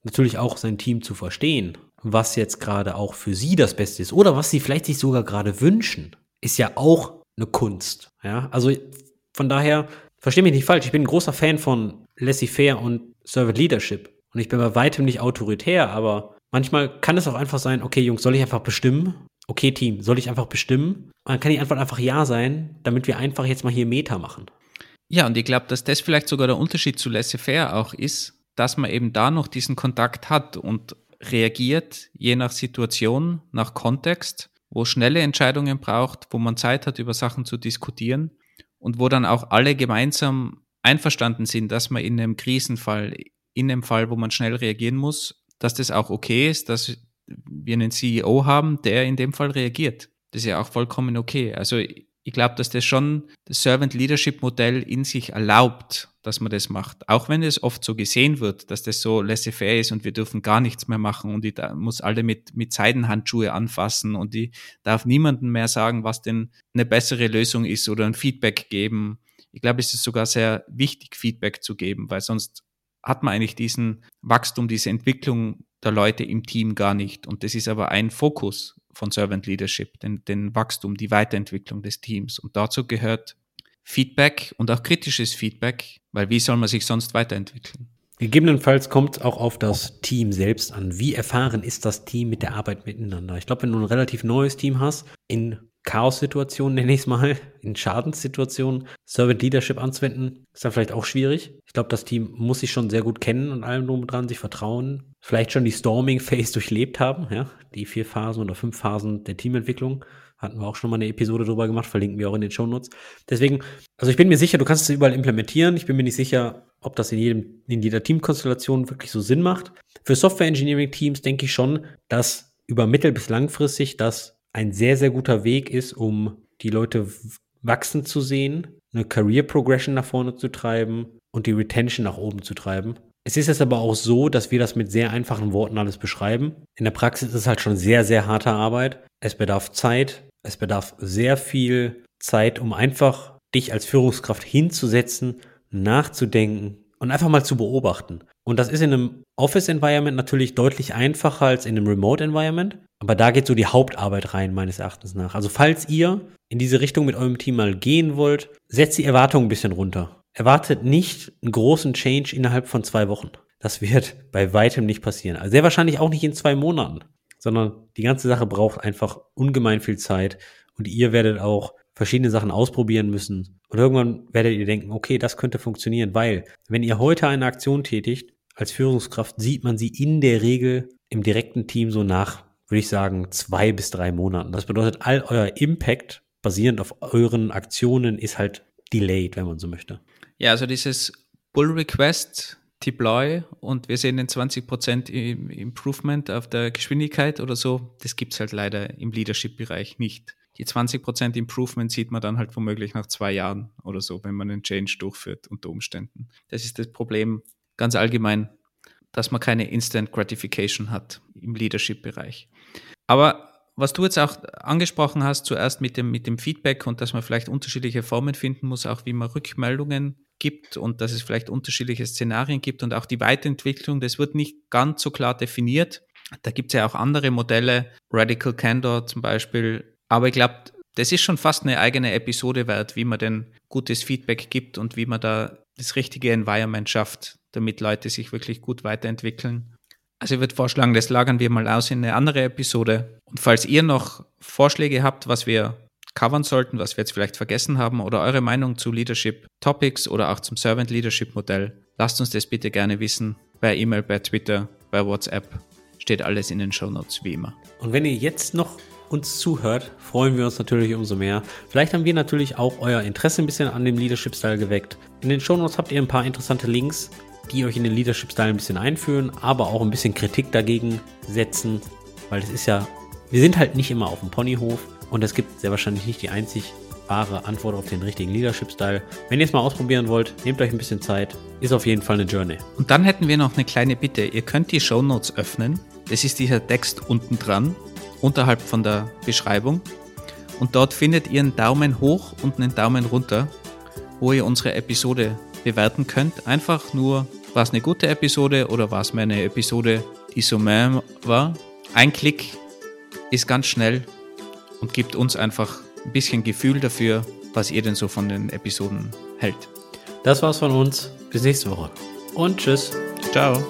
natürlich auch sein Team zu verstehen, was jetzt gerade auch für sie das Beste ist oder was sie vielleicht sich sogar gerade wünschen, ist ja auch eine Kunst. Ja, also von daher, verstehe mich nicht falsch, ich bin ein großer Fan von Laissez-faire und Servant Leadership. Und ich bin bei weitem nicht autoritär, aber manchmal kann es auch einfach sein, okay, Jungs, soll ich einfach bestimmen? Okay, Team, soll ich einfach bestimmen? Und dann kann die Antwort einfach Ja sein, damit wir einfach jetzt mal hier Meta machen. Ja, und ich glaube, dass das vielleicht sogar der Unterschied zu Laissez-faire auch ist, dass man eben da noch diesen Kontakt hat und reagiert, je nach Situation, nach Kontext, wo schnelle Entscheidungen braucht, wo man Zeit hat, über Sachen zu diskutieren und wo dann auch alle gemeinsam einverstanden sind, dass man in einem Krisenfall, in einem Fall, wo man schnell reagieren muss, dass das auch okay ist, dass wir einen CEO haben, der in dem Fall reagiert. Das ist ja auch vollkommen okay. Also ich glaube, dass das schon das Servant Leadership Modell in sich erlaubt, dass man das macht. Auch wenn es oft so gesehen wird, dass das so laissez-faire ist und wir dürfen gar nichts mehr machen und ich muss alle mit, mit Seidenhandschuhe anfassen und ich darf niemandem mehr sagen, was denn eine bessere Lösung ist oder ein Feedback geben. Ich glaube, es ist sogar sehr wichtig, Feedback zu geben, weil sonst hat man eigentlich diesen Wachstum, diese Entwicklung der Leute im Team gar nicht. Und das ist aber ein Fokus von Servant Leadership, den, den Wachstum, die Weiterentwicklung des Teams. Und dazu gehört Feedback und auch kritisches Feedback, weil wie soll man sich sonst weiterentwickeln? Gegebenenfalls kommt es auch auf das Team selbst an. Wie erfahren ist das Team mit der Arbeit miteinander? Ich glaube, wenn du ein relativ neues Team hast, in Chaos-Situationen, nenne ich es mal, in Schadenssituationen, Servant Leadership anzuwenden, ist dann vielleicht auch schwierig. Ich glaube, das Team muss sich schon sehr gut kennen und allem drum und dran, sich vertrauen. Vielleicht schon die Storming-Phase durchlebt haben, ja, die vier Phasen oder fünf Phasen der Teamentwicklung. Hatten wir auch schon mal eine Episode drüber gemacht, verlinken wir auch in den Show Notes. Deswegen, also ich bin mir sicher, du kannst es überall implementieren. Ich bin mir nicht sicher, ob das in jedem, in jeder Teamkonstellation wirklich so Sinn macht. Für Software Engineering Teams denke ich schon, dass über mittel- bis langfristig das ein sehr, sehr guter Weg ist, um die Leute wachsen zu sehen, eine Career Progression nach vorne zu treiben und die Retention nach oben zu treiben. Es ist jetzt aber auch so, dass wir das mit sehr einfachen Worten alles beschreiben. In der Praxis ist es halt schon sehr, sehr harte Arbeit. Es bedarf Zeit. Es bedarf sehr viel Zeit, um einfach dich als Führungskraft hinzusetzen, nachzudenken und einfach mal zu beobachten. Und das ist in einem Office-Environment natürlich deutlich einfacher als in einem Remote-Environment. Aber da geht so die Hauptarbeit rein, meines Erachtens nach. Also falls ihr in diese Richtung mit eurem Team mal gehen wollt, setzt die Erwartungen ein bisschen runter. Erwartet nicht einen großen Change innerhalb von zwei Wochen. Das wird bei weitem nicht passieren. Also sehr wahrscheinlich auch nicht in zwei Monaten, sondern die ganze Sache braucht einfach ungemein viel Zeit und ihr werdet auch verschiedene Sachen ausprobieren müssen. Und irgendwann werdet ihr denken, okay, das könnte funktionieren, weil wenn ihr heute eine Aktion tätigt, als Führungskraft sieht man sie in der Regel im direkten Team so nach, würde ich sagen, zwei bis drei Monaten. Das bedeutet, all euer Impact basierend auf euren Aktionen ist halt delayed, wenn man so möchte. Ja, also dieses Pull Request, Deploy und wir sehen den 20% Improvement auf der Geschwindigkeit oder so, das gibt es halt leider im Leadership-Bereich nicht. Die 20% Improvement sieht man dann halt womöglich nach zwei Jahren oder so, wenn man einen Change durchführt unter Umständen. Das ist das Problem ganz allgemein, dass man keine Instant Gratification hat im Leadership-Bereich. Aber was du jetzt auch angesprochen hast, zuerst mit dem, mit dem Feedback und dass man vielleicht unterschiedliche Formen finden muss, auch wie man Rückmeldungen gibt und dass es vielleicht unterschiedliche Szenarien gibt und auch die Weiterentwicklung, das wird nicht ganz so klar definiert. Da gibt es ja auch andere Modelle, Radical Candor zum Beispiel. Aber ich glaube, das ist schon fast eine eigene Episode wert, wie man denn gutes Feedback gibt und wie man da das richtige Environment schafft, damit Leute sich wirklich gut weiterentwickeln. Also ich würde vorschlagen, das lagern wir mal aus in eine andere Episode. Und falls ihr noch Vorschläge habt, was wir covern sollten, was wir jetzt vielleicht vergessen haben oder eure Meinung zu Leadership Topics oder auch zum Servant Leadership Modell, lasst uns das bitte gerne wissen. Per E-Mail, per Twitter, bei WhatsApp. Steht alles in den Show Notes wie immer. Und wenn ihr jetzt noch uns zuhört, freuen wir uns natürlich umso mehr. Vielleicht haben wir natürlich auch euer Interesse ein bisschen an dem Leadership Style geweckt. In den Show Notes habt ihr ein paar interessante Links die euch in den Leadership-Style ein bisschen einführen, aber auch ein bisschen Kritik dagegen setzen, weil es ist ja, wir sind halt nicht immer auf dem Ponyhof und es gibt sehr wahrscheinlich nicht die einzig wahre Antwort auf den richtigen Leadership-Style. Wenn ihr es mal ausprobieren wollt, nehmt euch ein bisschen Zeit, ist auf jeden Fall eine Journey. Und dann hätten wir noch eine kleine Bitte. Ihr könnt die Show Notes öffnen. Das ist dieser Text unten dran, unterhalb von der Beschreibung. Und dort findet ihr einen Daumen hoch und einen Daumen runter, wo ihr unsere Episode bewerten könnt. Einfach nur, war es eine gute Episode oder war es meine Episode, die so mehr war. Ein Klick ist ganz schnell und gibt uns einfach ein bisschen Gefühl dafür, was ihr denn so von den Episoden hält. Das war's von uns. Bis nächste Woche. Und tschüss. Ciao.